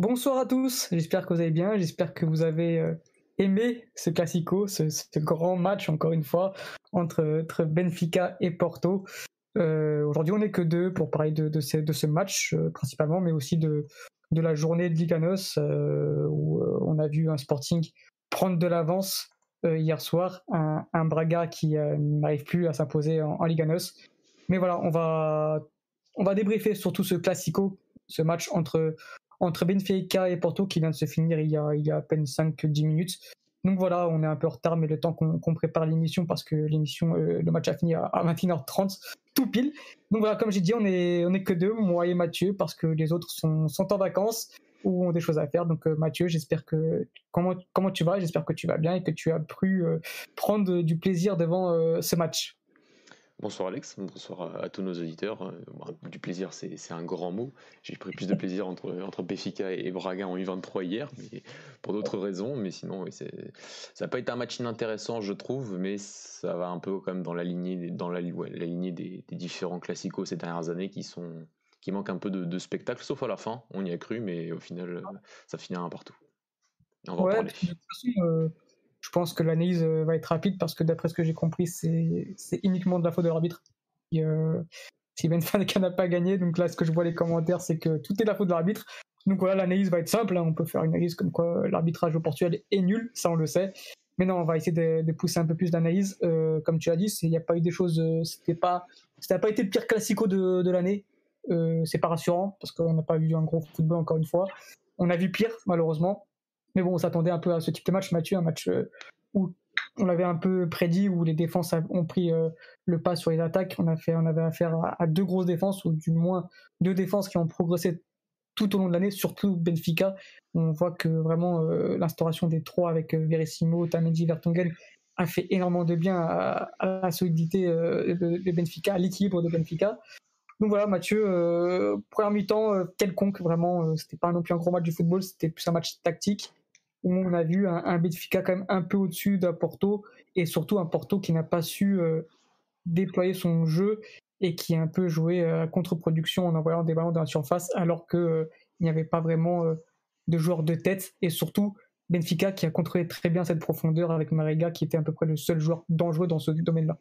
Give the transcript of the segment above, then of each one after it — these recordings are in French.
Bonsoir à tous, j'espère que vous allez bien, j'espère que vous avez euh, aimé ce classico, ce, grand match encore une fois entre, Benfica et Porto. Euh, aujourd'hui on n'est que deux pour parler de, ce, match euh, principalement, mais aussi de, de la journée de Liganos où on a vu un Sporting prendre de l'avance hier soir, un, Braga qui n'arrive plus à s'imposer en, en Liganos. Mais voilà, on va, on va débriefer ce classico, ce match entre entre Benfica et Porto qui vient de se finir il y a, à peine 5-10 minutes. Donc voilà, on est un peu en retard, mais le temps qu'on prépare l'émission, parce que l'émission, euh, le match a fini à, 21h30, tout pile. Donc voilà, comme j'ai dit, on est, on est que deux, moi et Mathieu, parce que les autres sont, sont en vacances ou ont des choses à faire. Donc euh, Mathieu, j'espère que comment comment tu vas? J'espère que tu vas bien et que tu as pu euh, prendre du plaisir devant ce match. Bonsoir Alex, bonsoir à, tous nos auditeurs. Euh, du plaisir, c'est un grand mot. J'ai pris plus de plaisir entre, entre Béfica et Braga en U23 hier, mais pour d'autres raisons. Mais sinon, ça n'a pas été un match inintéressant, je trouve, mais ça va un peu comme dans la lignée, dans la, la lignée des, différents classicos ces dernières années qui sont qui manquent un peu de, spectacle, sauf à la fin. On y a cru, mais au final, ça finit un partout. On va en parler. Euh, je pense que l'analyse euh, va être rapide parce que d'après ce que j'ai compris, c'est uniquement de la faute de l'arbitre. Euh, si Benfica n'a pas gagné, donc là, ce que je vois les commentaires, c'est que tout est de la faute de l'arbitre. Donc voilà, l'analyse va être simple. Hein. On peut faire une analyse comme quoi l'arbitrage au Portugal est nul, ça on le sait. Mais non, on va essayer de, pousser un peu plus d'analyse. Euh, comme tu as dit, il n'y a pas eu des choses. c'était pas, pas été le pire classico de, l'année. c'est pas rassurant parce qu'on n'a pas vu un gros football encore une fois. On a vu pire, malheureusement. Mais bon, on s'attendait un peu à ce type de match, Mathieu, un match euh, où on l'avait un peu prédit, où les défenses ont pris euh, le pas sur les attaques. On, a fait, on avait affaire à, deux grosses défenses, ou du moins deux défenses qui ont progressé tout au long de l'année, surtout Benfica. On voit que vraiment euh, l'instauration des trois avec Verissimo, Tamendi, Vertonghen a fait énormément de bien à, la solidité de, Benfica, à l'équilibre de Benfica. Donc voilà, Mathieu, première mi-temps quelconque, vraiment, c'était pas non plus un gros match du football, c'était plus un match tactique où on a vu un, Benfica quand même un peu au-dessus d'un Porto et surtout un Porto qui n'a pas su euh, déployer son jeu et qui a un peu joué à contre-production en envoyant des ballons dans la surface alors qu'il euh, n'y avait pas vraiment euh, de joueurs de tête. Et surtout Benfica qui a contrôlé très bien cette profondeur avec Marega qui était à peu près le seul joueur dangereux dans ce domaine-là.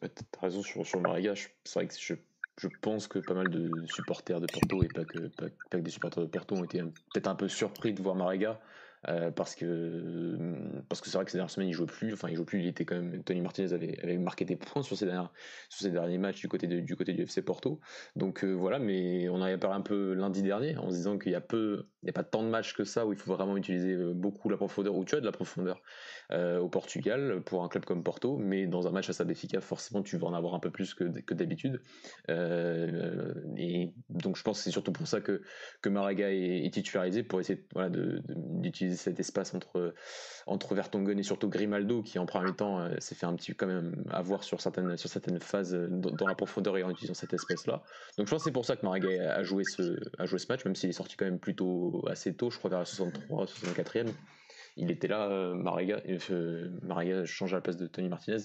Tu as raison sur, Marega, c'est vrai que je, pense que pas mal de supporters de Porto et pas que, pas, que des supporters de Porto ont été peut-être un peu surpris de voir Marega euh, parce que parce que c'est vrai que ces dernières semaines il joue plus. Enfin il joue plus. Il était quand même Tony Martinez avait, avait marqué des points sur ces derniers sur ces derniers matchs du côté du côté du FC Porto. Donc euh, voilà. Mais on en avait parlé un peu lundi dernier en se disant qu'il y a peu n'y a pas tant de matchs que ça où il faut vraiment utiliser euh, beaucoup la profondeur où tu as de la profondeur au Portugal pour un club comme Porto mais dans un match à sa Béfica forcément tu vas en avoir un peu plus que, que d'habitude et donc je pense que c'est surtout pour ça que que Maraga est, titularisé pour essayer voilà, d'utiliser cet espace entre, entre et surtout Grimaldo qui en premier temps euh, s'est fait un petit quand même avoir sur certaines, sur certaines phases euh, dans, la profondeur et en utilisant cette espèce là. Donc je pense que c'est pour ça que Maragay a joué ce, a joué ce match, même s'il est sorti quand même plutôt assez tôt, je crois vers la 63, 64e. Il était là, euh, Marega, change à la place de Tony Martinez.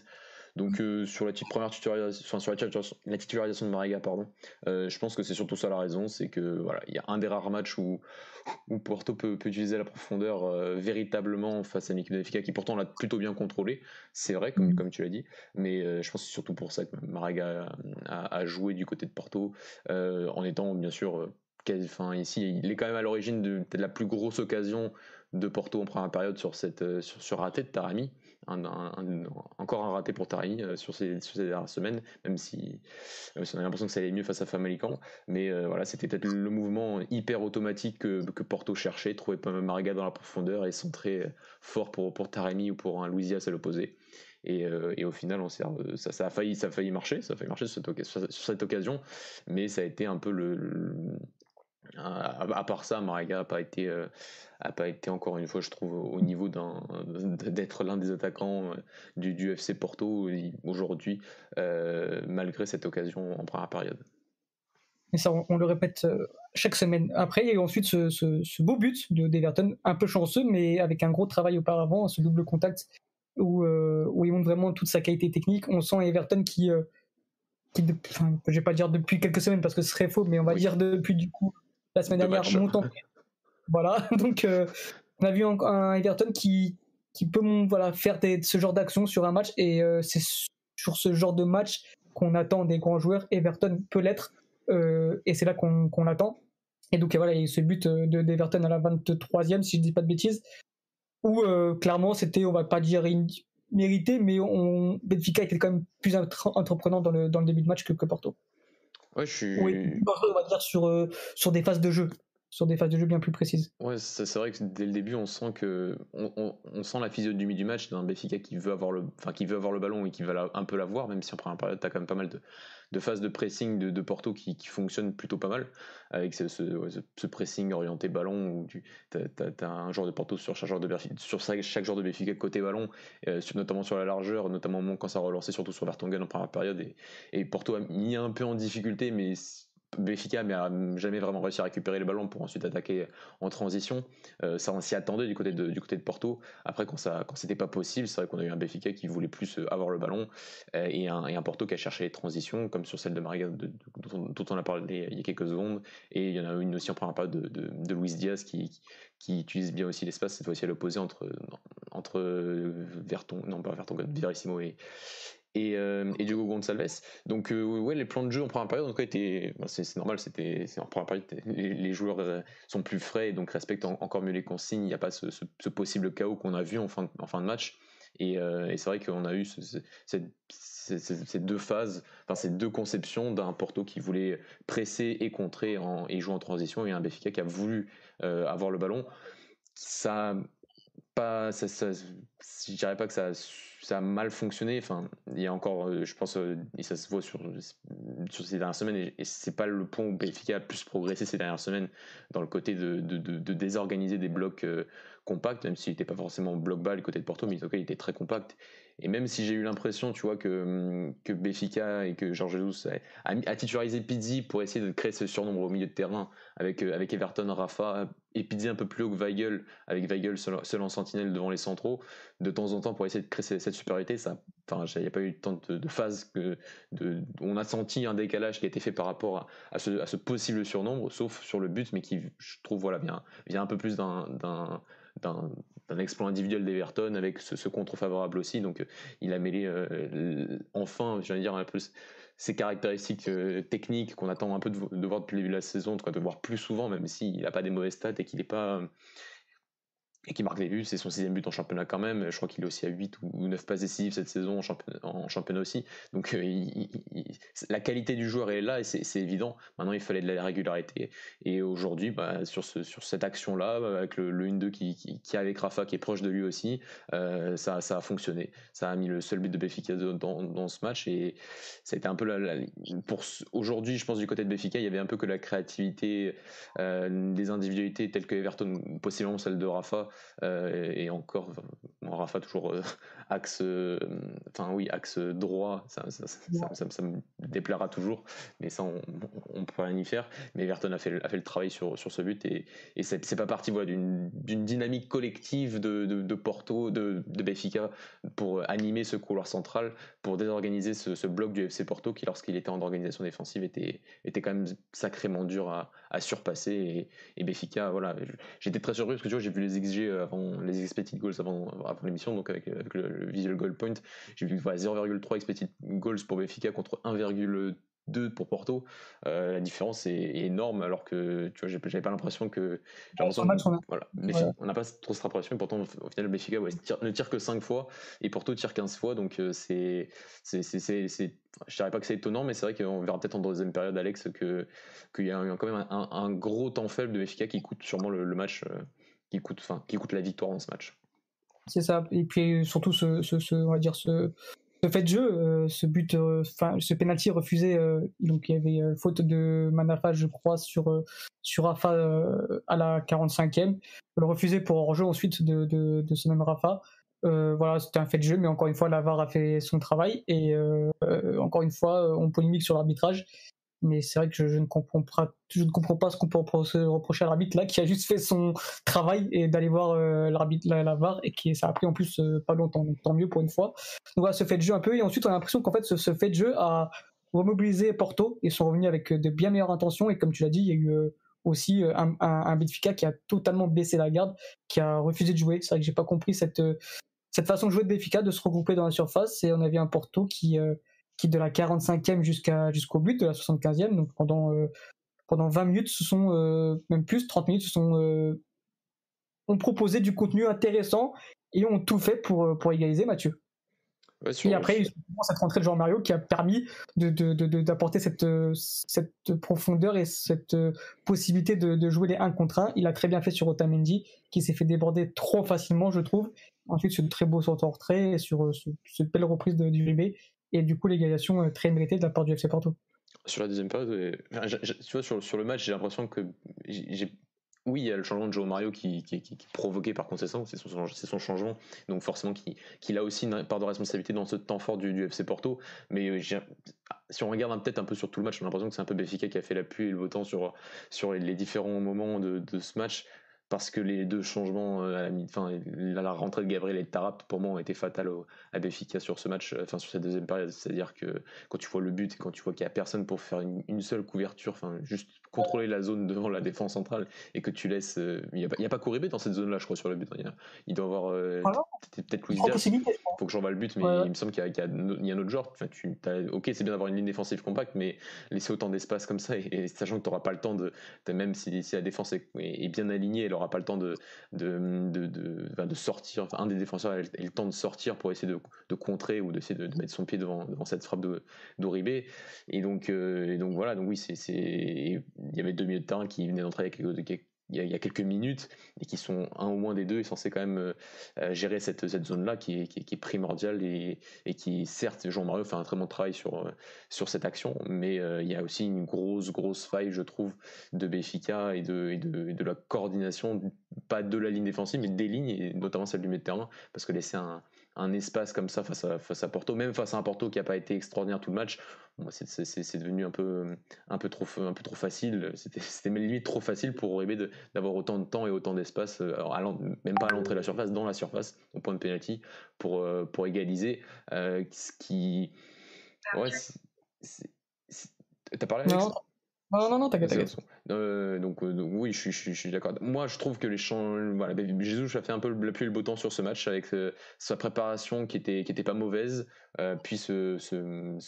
Donc euh, sur la première titularisation, sur la, titularisation de Mariga, pardon, euh, je pense que c'est surtout ça la raison, c'est que voilà, il y a un des rares matchs où, où Porto peut, utiliser la profondeur euh, véritablement face à une équipe de qui pourtant l'a plutôt bien contrôlé. C'est vrai, comme, mm. comme tu l'as dit, mais je pense que c'est surtout pour ça que Mariga a, joué du côté de Porto en étant bien sûr Ici, il est quand même à l'origine de, la plus grosse occasion de Porto en première période sur cette sur, sur raté de Tarami encore un raté pour Tari euh, sur, ces, dernières semaines, même si, on a l'impression que ça allait mieux face à Famalicão. Mais euh, voilà, c'était peut-être le mouvement hyper automatique que, Porto cherchait, trouver Mariga dans la profondeur et centrer fort pour, pour Taremi ou pour un Louisias à l'opposé. Et, euh, au final, on ça, ça, a failli, ça a failli marcher, ça a failli marcher sur cette, occasion, mais ça a été un peu le à, part ça, Mariga n'a pas été, euh, a pas été encore une fois, je trouve, au niveau d'être l'un des attaquants euh, du, du FC Porto aujourd'hui, euh, malgré cette occasion en première période. Et ça, on, le répète chaque semaine. Après, il y a eu ensuite ce, beau but de d'Everton, un peu chanceux, mais avec un gros travail auparavant, ce double contact où, où il montre vraiment toute sa qualité technique. On sent Everton qui, qui enfin, je vais pas dire depuis quelques semaines parce que ce serait faux, mais on va dire depuis du coup la semaine dernière, montant, Voilà, donc on a vu un, Everton qui, qui peut voilà, faire ce genre d'action sur un match et c'est sur ce genre de match qu'on attend des grands joueurs. Everton peut l'être et c'est là qu'on l'attend. Et donc voilà, il y a eu ce but de d'Everton à la 23e, si je ne dis pas de bêtises, où clairement c'était, on va pas dire mérité, mais on, Benfica était quand même plus entreprenant dans le, dans le début de match que, que Porto. Ouais, je suis. Oui, on va dire sur, sur des phases de jeu sur des phases de jeu bien plus précises. Ouais, c'est vrai que dès le début, on sent que on, on, sent la physionomie du match d'un Benfica qui veut avoir le, enfin qui veut avoir le ballon et qui veut un peu l'avoir, même si en première période, t'as quand même pas mal de, de phases de pressing de, Porto qui, fonctionnent plutôt pas mal avec ce, ce, pressing orienté ballon où tu as, un joueur de Porto sur chaque joueur de sur chaque de côté ballon, euh, notamment sur la largeur, notamment quand ça a relancé surtout sur Vertonghen en première période et, et Porto a mis un peu en difficulté, mais Béfica mais jamais vraiment réussi à récupérer le ballon pour ensuite attaquer en transition. Euh, ça, on s'y attendait du côté de, du côté de Porto. Après, quand ça, quand c'était pas possible, c'est vrai qu'on a eu un Béfica qui voulait plus euh, avoir le ballon euh, et, un, et, un, Porto qui a cherché les transitions, comme sur celle de Mariga, dont, on a parlé il y a quelques secondes. Et il y en a une aussi en première de, de, de Luis Diaz qui, qui, utilise bien aussi l'espace, cette fois-ci à l'opposé entre, entre Verton, non pas Verton, Verissimo et, et, euh, Diogo Gonçalves. Donc euh, ouais, les plans de jeu en première période en tout étaient, bah, c'est normal, c'était en première période les, joueurs euh, sont plus frais et donc respectent encore mieux les consignes. Il n'y a pas ce, possible chaos qu'on a vu en fin en fin de match. Et, et c'est vrai qu'on a eu ces deux phases, enfin ces deux conceptions d'un Porto qui voulait presser et contrer en, et jouer en transition et un Benfica qui a voulu avoir le ballon. Ça, pas, ça, ça, dirais pas que ça ça a mal fonctionné. Enfin, il y a encore, euh, je pense, euh, et ça se voit sur, ces dernières semaines, et, c'est pas le point où Benfica a plus progressé ces dernières semaines dans le côté de, désorganiser des blocs euh, compacts, même s'il n'était pas forcément bloc bas côté de Porto, mais en il était très compact. Et même si j'ai eu l'impression, tu vois, que, hum, que Béfica et que Georges Jesus a, a, titularisé Pizzi pour essayer de créer ce surnombre au milieu de terrain avec, euh, avec Everton, Rafa et Pizzi un peu plus haut que Weigel, avec Weigel seul, en sentinelle devant les centraux, de temps en temps pour essayer de créer cette, supériorité. Ça, enfin, il n'y a pas eu tant de, phases que on a senti un décalage qui a été fait par rapport à, ce, possible surnombre, sauf sur le but, mais qui, je trouve, voilà, vient, vient un peu plus d'un exploit individuel d'Everton avec ce, contre favorable aussi. Donc euh, il a mêlé euh, enfin, j'allais dire, un peu ces caractéristiques euh, techniques qu'on attend un peu de, voir depuis le début de la saison, de voir plus souvent, même s'il n'a pas des mauvaises stats et qu'il n'est pas et qui marque les buts, c'est son sixième but en championnat quand même. Je crois qu'il est aussi à 8 ou 9 passes décisives cette saison en championnat, aussi. Donc euh, la qualité du joueur est là et c'est évident. Maintenant, il fallait de la régularité. Et aujourd'hui, bah, sur, ce, sur cette action-là, avec le, 1-2 qui, qui, avec Rafa, qui est proche de lui aussi, euh, ça, a fonctionné. Ça a mis le seul but de Béfica dans, ce match. Et été un peu pour aujourd'hui, je pense, du côté de Béfica, il y avait un peu que la créativité, euh, des individualités telles que Everton, possiblement celle de Rafa, euh, et encore, Rafa toujours euh, axe, euh, enfin oui, axe droit, ça, ça, me déplaira toujours, mais ça on, on, peut rien y faire. Mais Everton a fait, a fait le travail sur, sur ce but et, et c'est pas parti voilà, d'une dynamique collective de, de, Porto, de, de Benfica pour animer ce couloir central, pour désorganiser ce, ce bloc du FC Porto qui, lorsqu'il était en organisation défensive, était, était quand même sacrément dur à, à surpasser. Et, et Benfica, voilà, j'étais très surpris parce que tu vois, j'ai vu les XG avant les expected goals avant, avant l'émission, donc avec, le, visual goal point, j'ai vu 0,3 expected goals pour Benfica contre 1,2 pour Porto. Euh, la différence est, énorme, alors que tu vois, j'avais pas l'impression que. voilà, on n'a pas trop cette impression, mais pourtant, au final, Benfica ne tire que 5 fois et Porto tire 15 fois, donc euh, c'est. Je dirais pas que c'est étonnant, mais c'est vrai qu'on verra peut-être en deuxième période, Alex, qu'il y a quand même un, gros temps faible de Benfica qui coûte sûrement le, match. Euh, qui coûte, enfin, qui coûte la victoire dans ce match. C'est ça. Et puis surtout ce, ce, on va dire ce, fait de jeu, euh, ce but, euh, enfin ce penalty refusé. Euh, donc il y avait faute de Manafa, je crois, sur sur Rafa à la 45e. Le refusé pour hors-jeu ensuite de, de, de, ce même Rafa. voilà, c'était un fait de jeu, mais encore une fois, la VAR a fait son travail et encore une fois, on polémique sur l'arbitrage mais c'est vrai que je, ne comprends pas, je ne comprends pas ce qu'on peut reprocher à l'arbitre là, qui a juste fait son travail et d'aller voir euh, l'arbitre la, VAR et qui ça a pris en plus euh, pas longtemps, tant mieux pour une fois. Donc voilà, ce fait de jeu un peu et ensuite on a l'impression qu'en fait ce, fait de jeu a remobilisé Porto et sont revenus avec de bien meilleures intentions et comme tu l'as dit, il y a eu euh, aussi un, un, Benfica qui a totalement baissé la garde, qui a refusé de jouer. C'est vrai que j'ai pas compris cette, cette façon de jouer de Benfica, de se regrouper dans la surface. Et on avait un Porto qui, qui de la 45e jusqu'à, jusqu'au but, de la 75e, donc pendant, pendant 20 minutes, ce sont même plus, 30 minutes, ce sont ont proposé du contenu intéressant et ont tout fait pour, pour égaliser Mathieu et après, cette rentrée de Jean Mario qui a permis d'apporter cette, cette profondeur et cette possibilité de, jouer les 1 contre 1. Il a très bien fait sur Otamendi, qui s'est fait déborder trop facilement, je trouve. Ensuite, de très beau sortie en retrait, sur, cette belle reprise de, du RB, et du coup, l'égalisation euh, très méritée de la part du FC Porto. Sur la deuxième période, tu vois, sur, sur le match, j'ai l'impression que j'ai oui, il y a le changement de Joe Mario qui, qui, qui, est provoqué par conséquent, c'est son, changement, donc forcément qu'il a aussi une part de responsabilité dans ce temps fort du, FC Porto. Mais euh, si on regarde peut-être un peu sur tout le match, a l'impression que c'est un peu Béfica qui a fait la pluie et le temps sur, sur les différents moments de ce match parce que les deux changements euh, à la, fin, la rentrée de Gabriel et de Tarap pour moi ont été fatales à Béfica sur ce match, euh, enfin sur cette deuxième période. C'est-à-dire que quand tu vois le but et quand tu vois qu'il n'y a personne pour faire une, seule couverture, enfin juste contrôler la zone devant la défense centrale et que tu laisses, euh, il n'y a, pas Corribé dans cette zone-là, je crois sur le but. Il, doit avoir peut-être Louis Il faut que j'en vois le but, mais il me semble qu'il y, a un autre genre. Enfin, tu, ok, c'est bien d'avoir une ligne défensive compacte, mais laisser autant d'espace comme ça et, sachant que tu n'auras pas le temps de, même si, la défense est, bien alignée, n'aura pas le temps de, de, de, de, sortir. Enfin, un des défenseurs a le temps de sortir pour essayer de, contrer ou d'essayer de, mettre son pied devant, devant cette frappe d'Oribé. Et donc, euh, et donc voilà, donc oui, c'est, il y avait deux milieux de terrain qui venaient d'entrer il y, a, quelques minutes et qui sont un ou moins des deux est censé quand même euh, euh, gérer cette, cette zone-là qui est, qui, est, primordiale et, et, qui, certes, Jean-Mario fait un très bon travail sur, euh, sur cette action, mais il y a aussi une grosse, grosse faille, je trouve, de Béfica et de, et de, de, la coordination, pas de la ligne défensive, mais des lignes, et notamment celle du milieu de terrain, parce que laisser un, un espace comme ça face à, face à Porto, même face à un Porto qui n'a pas été extraordinaire tout le match, c'est devenu un peu, un, peu trop, un peu trop facile. C'était limite trop facile pour Uribe d'avoir autant de temps et autant d'espace, euh, même pas à l'entrée de la surface, dans la surface, au point de penalty, pour, euh, pour égaliser. Euh, ce qui. Ouais, T'as parlé avec non, non, non, t'inquiète, euh, donc, euh, donc, oui, je, je, je suis d'accord. Moi, je trouve que les champs, voilà, Jésus a fait un peu le et le beau temps sur ce match avec euh, sa préparation qui était qui était pas mauvaise, puis ce, ce,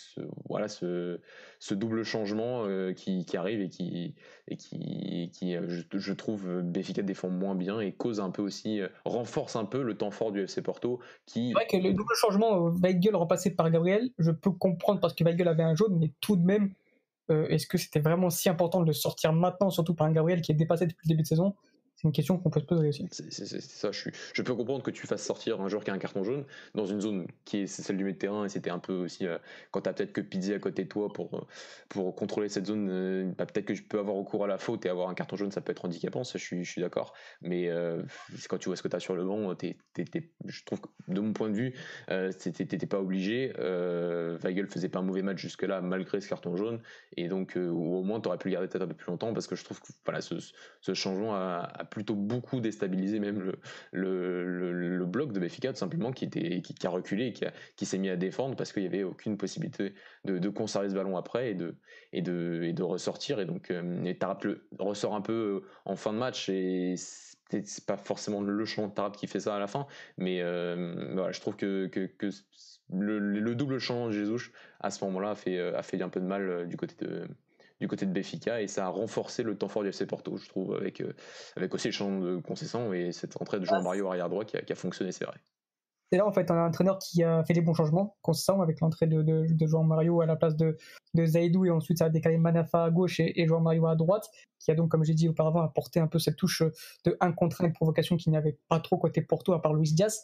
voilà ce, ce double changement qui, qui, arrive et qui et qui, qui je, je, trouve Béfica défend moins bien et cause un peu aussi renforce un peu le temps fort du FC Porto qui. C'est vrai que le double changement Weigel remplacé par Gabriel, je peux comprendre parce que Weigel avait un jaune, mais tout de même euh, est-ce que c'était vraiment si important de le sortir maintenant, surtout par un Gabriel qui est dépassé depuis le début de saison c'est une question qu'on peut se poser aussi. C'est ça, je, je, peux comprendre que tu fasses sortir un joueur qui a un carton jaune dans une zone qui est celle du milieu de terrain et c'était un peu aussi euh, quand tu as peut-être que Pizzi à côté de toi pour, euh, pour contrôler cette zone, euh, bah, peut-être que tu peux avoir recours à la faute et avoir un carton jaune, ça peut être handicapant, ça je suis, je d'accord. Mais quand tu vois ce que tu as sur le banc, je trouve que de mon point de vue, t'étais pas obligé. Weigel faisait pas un mauvais match jusque-là malgré ce carton jaune et donc au moins tu aurais pu le garder peut-être un peu plus longtemps parce que je trouve que voilà, ce, ce changement a, a plutôt beaucoup déstabilisé même le, le, le, bloc de Béfica tout simplement qui, était, qui, a reculé et qui, qui s'est mis à défendre parce qu'il n'y avait aucune possibilité de, de, conserver ce ballon après et de, et de, et de ressortir. Et donc euh, et Tarap ressort un peu euh, en fin de match et c'est pas forcément le champ de Tarap qui fait ça à la fin mais euh, voilà je trouve que, que, le, le, double champ de Jesus à ce moment-là a fait, a fait un peu de mal du côté de, du côté de Béfica et ça a renforcé le temps fort du FC Porto, je trouve, avec, euh, avec aussi le champ de concession et cette entrée de Jean ah, Mario arrière droit qui a, qui a fonctionné, c'est vrai. Et là, en fait, on a un entraîneur qui a fait des bons changements, concession avec l'entrée de, de, de Jean Mario à la place de, de Zaidou, et ensuite ça a décalé Manafa à gauche et, et Jean Mario à droite, qui a donc, comme j'ai dit auparavant, apporté un peu cette touche de 1 contre 1 de provocation qu'il n'y avait pas trop côté Porto, à part Luis Diaz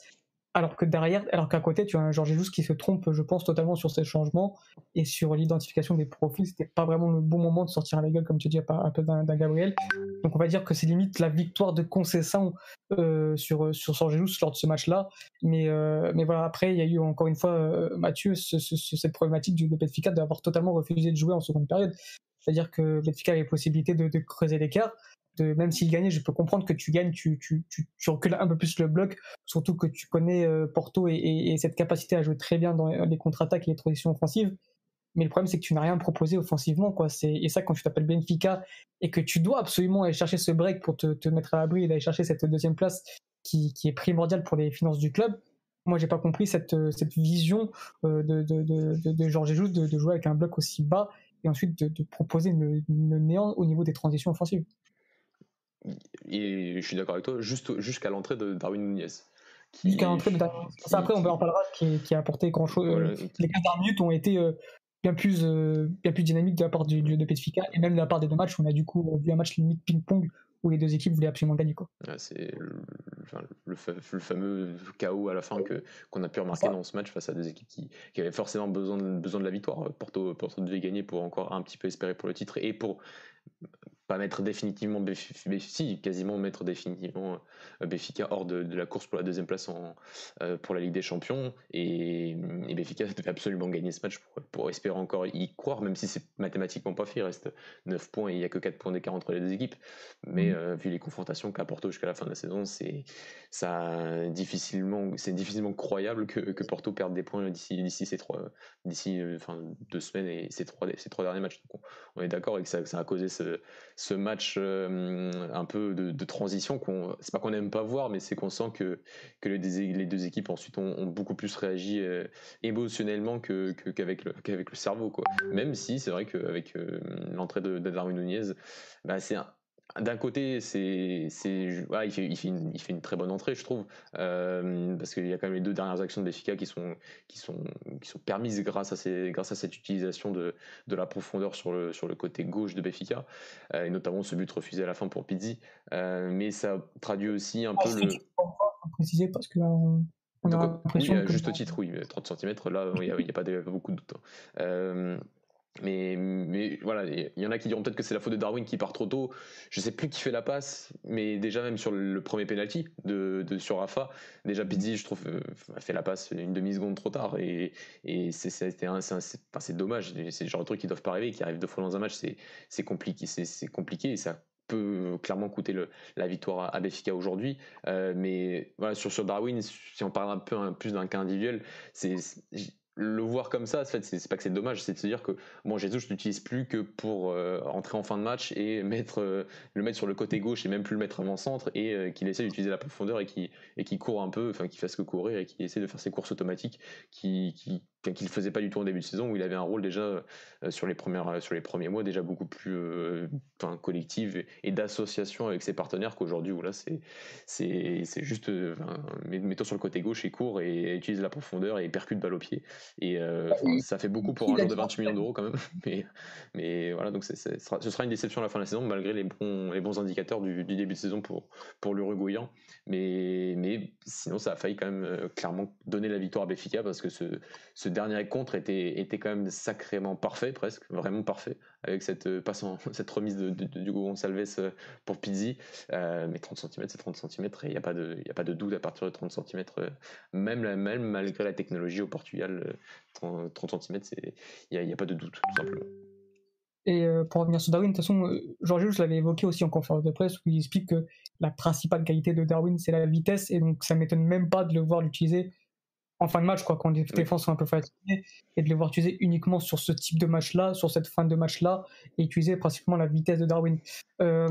alors que derrière, alors qu'à côté, tu as un Georges Jesus qui se trompe, je pense, totalement sur ces changements et sur l'identification des profils. C'était pas vraiment le bon moment de sortir la gueule, comme tu dis, un peu d'un Gabriel. Donc on va dire que c'est limite la victoire de Concession euh, sur sur Georges Jesus lors de ce match-là. Mais euh, mais voilà, après il y a eu encore une fois euh, Mathieu cette problématique du Benfica d'avoir totalement refusé de jouer en seconde période. C'est-à-dire que Benfica avait possibilité de, de creuser l'écart même s'il gagnait, je peux comprendre que tu gagnes, tu, recules un peu plus le bloc, surtout que tu connais euh, Porto et, et, cette capacité à jouer très bien dans les contre-attaques et les transitions offensives. mais le problème c'est que tu n'as rien proposé offensivement. Quoi. Et ça, quand tu t'appelles Benfica et que tu dois absolument aller chercher ce break pour te, mettre à l'abri et aller chercher cette deuxième place qui, est primordiale pour les finances du club, moi j'ai pas compris cette, cette vision euh, de, de, de, de Georges Jesus de, jouer avec un bloc aussi bas et ensuite de, proposer le, néant au niveau des transitions offensives. Et je suis d'accord avec toi, juste jusqu'à l'entrée de Darwin Nunez. Jusqu'à l'entrée de Darwin. Après, on en parlera, qui, qui, a apporté grand chose. Euh, les 15 dernières minutes ont été euh, bien, plus, bien plus dynamiques de la part du, de Petfica et même de la part des deux matchs. On a du coup vu un match limite ping-pong où les deux équipes voulaient absolument gagner. Quoi. c'est le, fameux chaos à la fin que, qu'on a pu remarquer dans ce match face à des équipes qui, qui avaient forcément besoin de, besoin de la victoire. Porto, Porto devait gagner pour encore un petit peu espérer pour le titre et pour pas mettre définitivement si, quasiment mettre définitivement euh, Béfica hors de, la course pour la deuxième place en, euh, pour la Ligue des Champions. Et, et Béfica devait absolument gagner ce match pour, espérer encore y croire même si c'est mathématiquement pas fait. Il reste 9 points et il n'y a que 4 points d'écart entre les deux équipes. Mais mmh. euh, vu les confrontations qu'a Porto jusqu'à la fin de la saison c'est difficilement difficilement croyable que, que, Porto perde des points d'ici ces trois d'ici enfin deux semaines et ces trois ces trois derniers matchs. On, est d'accord et que ça, ça a causé ce ce match euh, un peu de, transition qu'on c'est pas qu'on n'aime pas voir mais c'est qu'on sent que les, deux équipes ensuite ont, beaucoup plus réagi euh, émotionnellement qu'avec le cerveau quoi. Même si c'est vrai qu'avec euh, l'entrée de, de Darwin bah, c'est un, d'un côté, c'est, il, fait, il, fait une, il, fait une, très bonne entrée, je trouve, euh, parce qu'il y a quand même les deux dernières actions de Béfica qui sont, qui sont, qui sont permises grâce à, ces, grâce à cette utilisation de, de la profondeur sur le, sur le côté gauche de Béfica, euh, et notamment ce but refusé à la fin pour Pizzi. Euh, mais ça traduit aussi un peu le. préciser parce que on, oui, juste titre, oui, 30 cm, là, il n'y a, a, pas de, beaucoup de doute. Mais, mais voilà, il y en a qui diront peut-être que c'est la faute de Darwin qui part trop tôt. Je sais plus qui fait la passe, mais déjà même sur le premier penalty de, sur Rafa, déjà Pizzi, je trouve, euh, fait la passe une demi seconde trop tard et, et c'est c'est dommage. C'est le genre de truc qui doivent pas arriver, qui arrive deux fois dans un match, c'est compliqué, c'est compliqué et ça peut clairement coûter le, la victoire à, Béfica aujourd'hui. Euh, mais voilà, sur, sur Darwin, si on parle un peu plus d'un cas individuel, c'est le voir comme ça, c'est pas que c'est dommage, c'est de se dire que bon, Jesus, je l'utilise plus que pour euh, entrer en fin de match et mettre euh, le mettre sur le côté gauche et même plus le mettre avant centre et euh, qu'il essaie d'utiliser la profondeur et qui et court un peu, enfin qui fasse que courir et qui essaie de faire ses courses automatiques qui, qui qu'il ne faisait pas du tout en début de saison, où il avait un rôle déjà euh, sur les, premières, euh, sur les premiers mois déjà beaucoup plus euh, enfin, collectif et, d'association avec ses partenaires qu'aujourd'hui où là c'est c'est juste enfin, mettons sur le côté gauche et court et, utilise la profondeur et percute balle au pied. Et ça fait beaucoup pour un joueur de 28 millions d'euros quand même. Mais, mais voilà donc ce sera une déception à la fin de la saison malgré les bons, les bons indicateurs du, début de saison pour, pour l'Uruguayan mais, mais sinon ça a failli quand même clairement donner la victoire à Béfica parce que ce, ce dernier contre était, était quand même sacrément parfait, presque, vraiment parfait, avec cette, euh, passant, cette remise de, de, du Gonçalves euh, pour Pizzi. Euh, mais 30 cm, c'est 30 cm, et il n'y a, pas de, a pas de doute à partir de 30 cm, même, même malgré la technologie au Portugal, 30, 30 cm, il n'y a, pas de doute, tout simplement. Et pour revenir sur Darwin, de toute façon, Georges je l'avais évoqué aussi en conférence de presse, où il explique que la principale qualité de Darwin, c'est la vitesse, et donc ça m'étonne même pas de le voir l'utiliser en fin de match, quoi, quand les défenses sont un peu fatiguées, et de les voir utiliser uniquement sur ce type de match-là, sur cette fin de match-là, et utiliser principalement la vitesse de Darwin. Euh,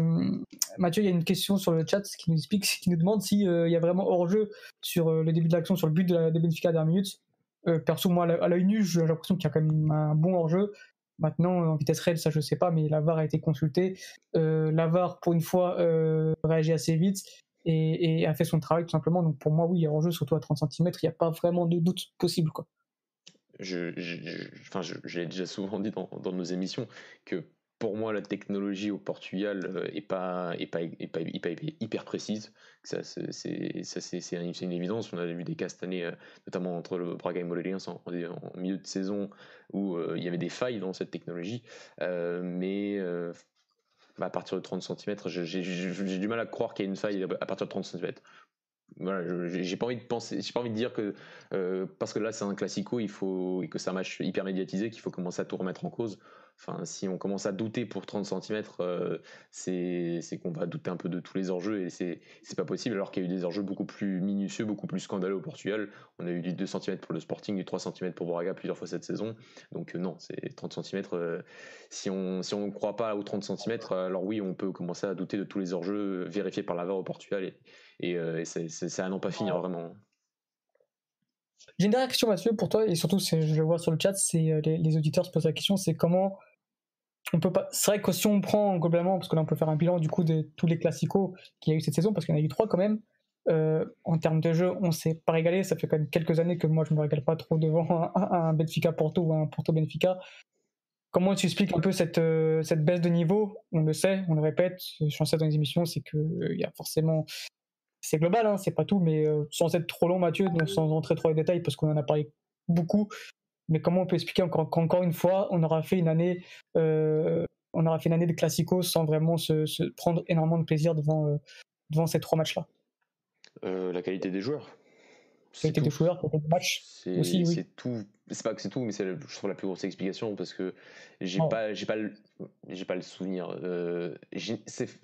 Mathieu, il y a une question sur le chat qui nous explique, qui nous demande s'il euh, y a vraiment hors-jeu sur euh, le début de l'action, sur le but de, la, de Benfica à dernière minute. perso, moi, à l'œil nu, j'ai l'impression qu'il y a quand même un bon hors-jeu. Maintenant, en vitesse réelle, ça je sais pas, mais la VAR a été consultée. la VAR, pour une fois, réagit assez vite et, a fait son travail tout simplement. Donc pour moi, oui, il y a jeu surtout à 30 cm, il n'y a pas vraiment de doute possible. Quoi. Je, enfin, je, l'ai déjà souvent dit dans, dans, nos émissions que pour moi, la technologie au Portugal est pas, est pas, est pas, hyper précise. Ça, c'est une, évidence. On a vu des cas cette année, notamment entre le Braga et Morelia en, en, milieu de saison, où il y avait des failles dans cette technologie. mais bah, à partir de 30 cm, j'ai du mal à croire qu'il y a une faille à partir de 30 cm. Voilà, j'ai pas envie de penser, j'ai pas envie de dire que euh, parce que là c'est un classico, il faut et que c'est un match hyper médiatisé qu'il faut commencer à tout remettre en cause. Enfin, si on commence à douter pour 30 cm, euh, c'est qu'on va douter un peu de tous les enjeux et c'est pas possible alors qu'il y a eu des enjeux beaucoup plus minutieux, beaucoup plus scandaleux au Portugal. On a eu du 2 cm pour le Sporting, du 3 cm pour Braga plusieurs fois cette saison. Donc euh, non, c'est 30 cm. Euh, si on si on ne croit pas aux 30 cm, alors oui, on peut commencer à douter de tous les enjeux vérifiés par la VAR au Portugal et, et, c'est à n'en pas finir vraiment. J'ai une dernière question, Mathieu, pour toi, et surtout, je le vois sur le chat, c'est les, les, auditeurs se posent la question, c'est comment on peut pas. C'est vrai que si on prend globalement, parce que là on peut faire un bilan du coup de tous les classicos qu'il y a eu cette saison, parce qu'il y en a eu trois quand même. Euh, en termes de jeu, on s'est pas régalé. Ça fait quand même quelques années que moi je me régale pas trop devant un, Benfica Porto ou un Porto Benfica. Comment tu expliques un peu cette, euh, baisse de niveau? On le sait, on le répète, je sais dans les émissions, c'est qu'il euh, il y a forcément. C'est global, hein, c'est pas tout, mais sans être trop long, Mathieu, sans entrer trop dans les détails, parce qu'on en a parlé beaucoup, mais comment on peut expliquer encore qu'encore une fois, on aura fait une année, euh, on aura fait une année de classico sans vraiment se, prendre énormément de plaisir devant, euh, devant ces trois matchs-là euh, La qualité des joueurs. Qualité des joueurs, qualité des matchs. C'est tout c'est pas que c'est tout, mais c'est je trouve la plus grosse explication parce que j'ai oh. pas, j'ai pas, le, j'ai pas le souvenir. Euh,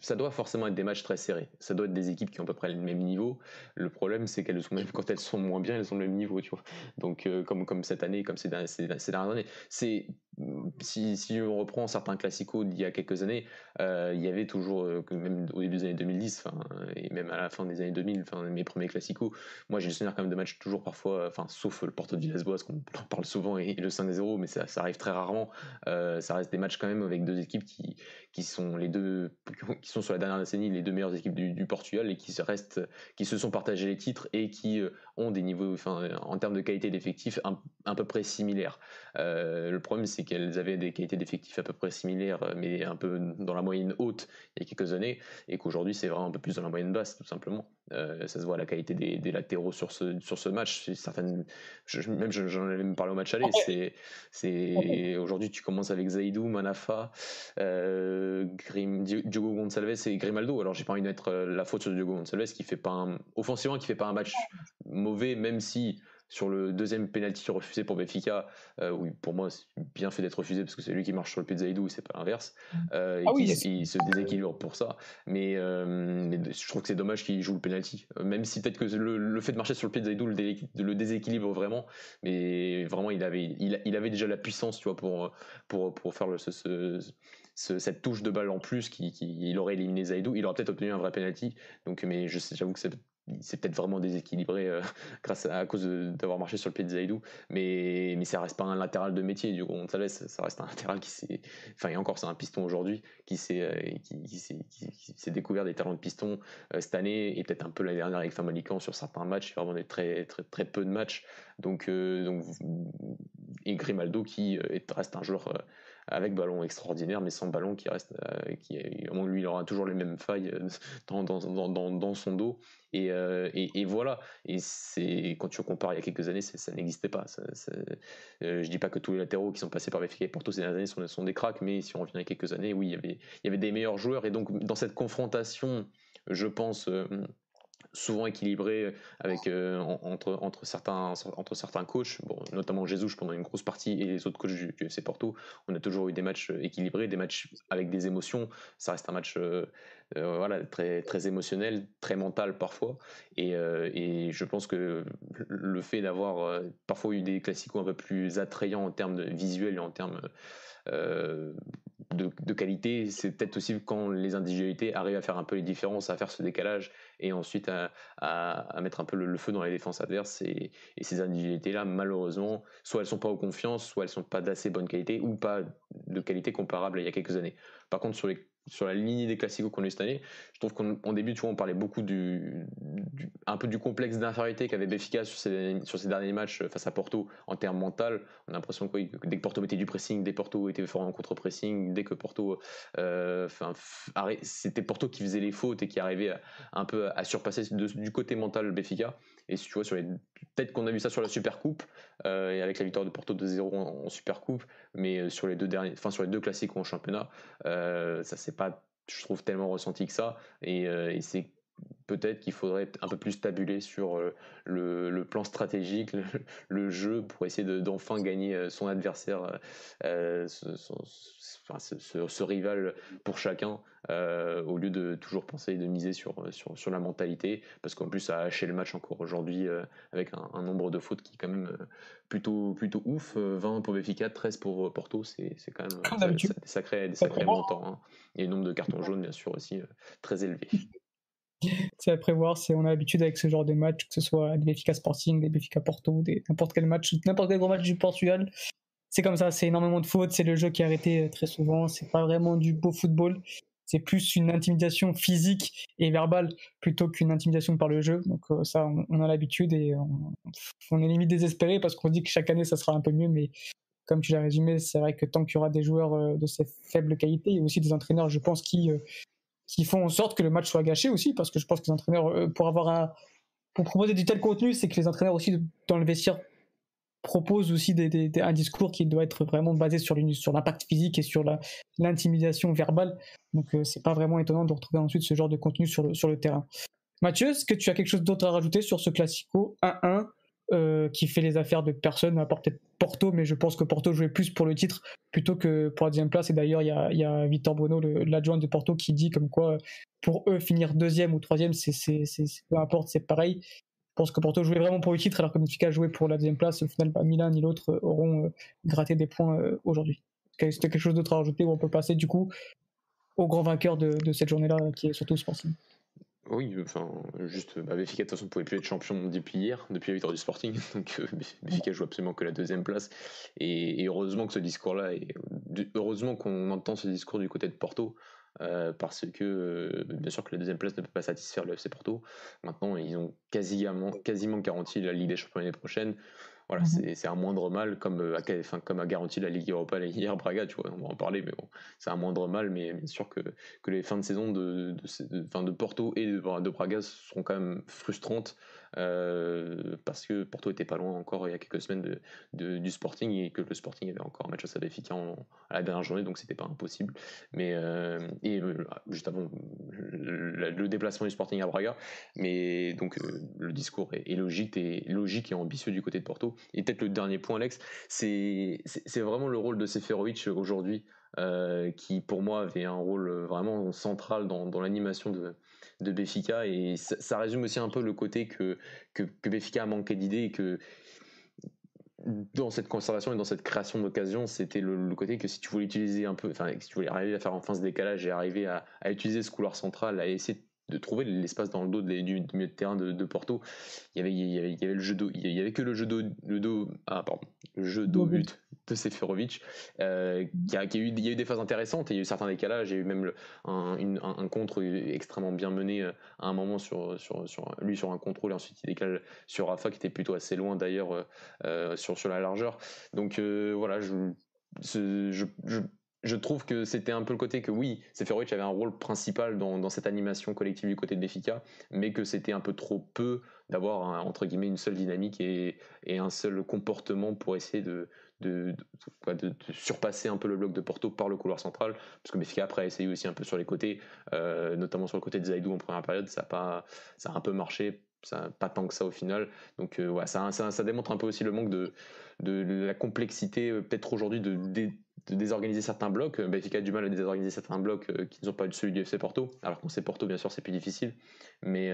ça doit forcément être des matchs très serrés. Ça doit être des équipes qui ont à peu près le même niveau. Le problème, c'est qu'elles sont même quand elles sont moins bien, elles sont le même niveau, tu vois. Donc euh, comme comme cette année, comme ces, ces, dernières années, c'est si, si on reprend certains classicos d'il y a quelques années, euh, il y avait toujours, même au début des années 2010, et même à la fin des années 2000, enfin mes premiers classicos, moi j'ai le souvenir quand même de matchs toujours parfois, enfin sauf le Porto de Villas-Boas qu'on parle souvent et, le 5-0, mais ça, arrive très rarement. Euh, ça reste des matchs quand même avec deux équipes qui, qui sont les deux, qui sont sur la dernière décennie les deux meilleures équipes du, Portugal et qui se restent, qui se sont partagés les titres et qui euh, ont des niveaux, enfin, en termes de qualité d'effectifs, à peu près similaires. Euh, le problème, c'est qu'elles avaient des qualités d'effectifs à peu près similaires, mais un peu dans la moyenne haute il y a quelques années, et qu'aujourd'hui, c'est vraiment un peu plus dans la moyenne basse, tout simplement. ça se voit la qualité des, latéraux sur ce, sur ce match. Certaines, même j'en avais même parlé au match aller. C'est, c'est aujourd'hui tu commences avec Zaidou, Manafa, euh, Grim, Diogo Gonçalves et Grimaldo. Alors j'ai pas envie de mettre euh, la faute sur Diogo Gonçalves qui fait pas un, offensivement qui fait pas un match mauvais, même si sur le deuxième penalty refusé pour Benfica, euh, oui, pour moi, c'est bien fait d'être refusé parce que c'est lui qui marche sur le pied de Zaidou et c'est pas l'inverse. Mm. Euh, ah il, se déséquilibre pour ça. Mais, euh, je trouve que c'est dommage qu'il joue le penalty. même si peut-être que le, fait de marcher sur le pied de Zaidou le, déséquilibre vraiment. Mais vraiment, il avait, il, avait déjà la puissance tu vois, pour, pour, pour faire le, cette touche de balle en plus qui, il aurait éliminé Zaidou. Il aurait peut-être obtenu un vrai penalty. Donc, mais j'avoue que c'est peut-être vraiment déséquilibré euh, grâce à, cause d'avoir marché sur le pied de Zaidou, mais, ça reste pas un latéral de métier. Du coup, Gonzalez, ça reste un latéral qui s'est, enfin, et encore, c'est un piston aujourd'hui qui s'est, euh, découvert des talents de piston euh, cette année et peut-être un peu l'année dernière avec Famalican sur certains matchs, vraiment des très, très, très peu de matchs. Donc et Grimaldo qui reste un joueur avec ballon extraordinaire, mais sans ballon qui reste, qui lui, il aura toujours les mêmes failles dans, dans, dans, dans son dos. Euh, et, et, voilà. Et c'est quand tu compares il y a quelques années, ça n'existait pas. Ça, euh, je dis pas que tous les latéraux qui sont passés par Benfica et Porto ces dernières années sont, sont des cracks, mais si on revient à quelques années, oui, il y avait, il y avait des meilleurs joueurs. Et donc dans cette confrontation, je pense. Euh, souvent équilibré avec entre entre certains entre certains coachs. Bon notamment Jesus pendant une grosse partie et les autres coachs du, du, Porto. On a toujours eu des matchs équilibrés des matchs avec des émotions. Ça reste un match euh, voilà, très, très émotionnel, très mental parfois. Et, euh, et je pense que le fait d'avoir euh, parfois eu des classicos un peu plus attrayants en termes de visuel et en termes de, qualité, c'est peut-être aussi quand les individualités arrivent à faire un peu les différences, à faire ce décalage et ensuite à, mettre un peu le, feu dans les défenses adverses. Et, ces individualités-là, malheureusement, soit elles sont pas aux confiance, soit elles sont pas d'assez bonne qualité ou pas de qualité comparable à il y a quelques années. Par contre, sur les sur la ligne des classiques qu'on a eu cette année, je trouve qu'en début, on parlait beaucoup du, un peu du complexe d'infériorité qu'avait Benfica sur ses, sur derniers matchs face à Porto en termes mental. On a l'impression que, dès que Porto mettait du pressing, dès que Porto était fort en contre-pressing, dès que Porto, euh, c'était Porto qui faisait les fautes et qui arrivait un peu à surpasser du côté mental Benfica. Et tu vois, sur peut-être qu'on a vu ça sur la Super Coupe euh, et avec la victoire de Porto de 0 en, Super Coupe, mais euh, sur les deux derniers, enfin sur les deux classiques en championnat, ça c'est pas, je trouve tellement ressenti que ça. Et c'est peut-être qu'il faudrait un peu plus tabuler sur le, plan stratégique, le, jeu, pour essayer d'enfin gagner son adversaire, ce, rival pour chacun, au lieu de toujours penser de miser sur, sur, la mentalité, parce qu'en plus ça a haché le match encore aujourd'hui avec un, nombre de fautes qui est quand même plutôt, plutôt ouf, 20 pour Benfica, 13 pour Porto, c'est quand même des sacrés, des sacrés montants. Hein. Et le nombre de cartons jaunes, bien sûr, aussi très élevé c'est à prévoir. C'est, on a l'habitude avec ce genre de match, que ce soit des Benfica Sporting, des Benfica Porto, des, n'importe quel match, n'importe quel gros match du Portugal. C'est comme ça, c'est énormément de fautes, c'est le jeu qui est arrêté euh, très souvent, c'est pas vraiment du beau football, c'est plus une intimidation physique et verbale plutôt qu'une intimidation par le jeu. Donc euh, ça, on, a l'habitude et on, est limite désespéré parce qu'on dit que chaque année ça sera un peu mieux, mais comme tu l'as résumé, c'est vrai que tant qu'il y aura des joueurs euh, de cette faible qualité, il y a aussi des entraîneurs, je pense, qui qui font en sorte que le match soit gâché aussi, parce que je pense que les entraîneurs, euh, pour avoir un, pour proposer du tel contenu, c'est que les entraîneurs aussi dans le vestiaire proposent aussi des, un discours qui doit être vraiment basé sur l'impact physique et sur l'intimidation verbale. Donc euh, c'est pas vraiment étonnant de retrouver ensuite ce genre de contenu sur le, sur le terrain. Mathieu, est-ce que tu as quelque chose d'autre à rajouter sur ce classico 1-1 euh, qui fait les affaires de personne, à part peut-être Porto, mais je pense que Porto jouait plus pour le titre plutôt que pour la deuxième place. Et d'ailleurs, il y a, Victor Bruno, l'adjoint de Porto, qui dit comme quoi pour eux, finir deuxième ou troisième, c'est, peu importe, c'est pareil. Je pense que Porto jouait vraiment pour le titre, alors que Benfica jouait pour la deuxième place. Au final, ni l'un ni l'autre auront euh, gratté des points euh, aujourd'hui. C'était quelque chose d'autre à rajouter où on peut passer du coup au grand vainqueur de, de cette journée-là, qui est surtout Sporting? Oui, enfin, juste, bah, Béfica de toute façon pouvait plus être champion depuis hier, depuis la victoire du Sporting. Donc euh, Béfica joue absolument que la deuxième place. Et, heureusement que ce discours-là, heureusement qu'on entend ce discours du côté de Porto, euh, parce que euh, bien sûr que la deuxième place ne peut pas satisfaire le FC Porto. Maintenant, ils ont quasiment, quasiment garanti la Ligue des Champions l'année prochaine. Voilà, mmh c'est un moindre mal, comme, euh, a, comme a garanti la Ligue Europa hier Braga, tu vois, on va en parler, mais bon, c'est un moindre mal, mais bien sûr que, que les fins de saison de, de, de Porto et de, de Braga seront quand même frustrantes euh, parce que Porto était pas loin encore il y a quelques semaines du Sporting et que le Sporting avait encore un match à Benfica à la dernière journée, donc c'était pas impossible. Mais euh, et euh, juste avant le, déplacement du Sporting à Braga, mais donc le discours est, logique et logique et ambitieux du côté de Porto. Et peut-être le dernier point, Alex, c'est vraiment le rôle de Seferovic aujourd'hui. qui pour moi avait un rôle vraiment central dans l'animation de, de Béfica et ça, résume aussi un peu le côté que, que, Béfica a manqué d'idées et que dans cette conservation et dans cette création d'occasion, c'était le, côté que si tu voulais utiliser un peu, enfin, si tu voulais arriver à faire enfin ce décalage et arriver à, à utiliser ce couloir central, à essayer de trouver l'espace dans le dos du, milieu de terrain de, Porto. Il y avait, il y avait, il y avait le jeu d'eau, il y avait que le jeu d'eau, le dos, ah pardon, le jeu d'eau but de Seferovic, euh, qui, a, eu, il y a eu des phases intéressantes, et il y a eu certains décalages, il y a eu même le, un, un, contre extrêmement bien mené euh, à un moment sur, sur, sur, lui sur un contrôle, et ensuite il décale sur Rafa, qui était plutôt assez loin d'ailleurs euh, sur, sur la largeur. Donc voilà, je, je, je je trouve que c'était un peu le côté que oui, Seferovic avait un rôle principal dans, cette animation collective du côté de Béfica, mais que c'était un peu trop peu d'avoir entre guillemets une seule dynamique et, un seul comportement pour essayer de, de, surpasser un peu le bloc de Porto par le couloir central, parce que Béfica après a essayé aussi un peu sur les côtés, euh, notamment sur le côté de Zaidou en première période, ça a, pas, ça a un peu marché, pas tant que ça au final. Donc euh, ça, ça, démontre un peu aussi le manque de, de la complexité euh, peut-être aujourd'hui de, désorganiser certains blocs. Euh, Benfica a du mal à désorganiser certains blocs euh, qui ne sont pas celui du FC Porto. Alors qu'on sait Porto, bien sûr, c'est plus difficile. Mais,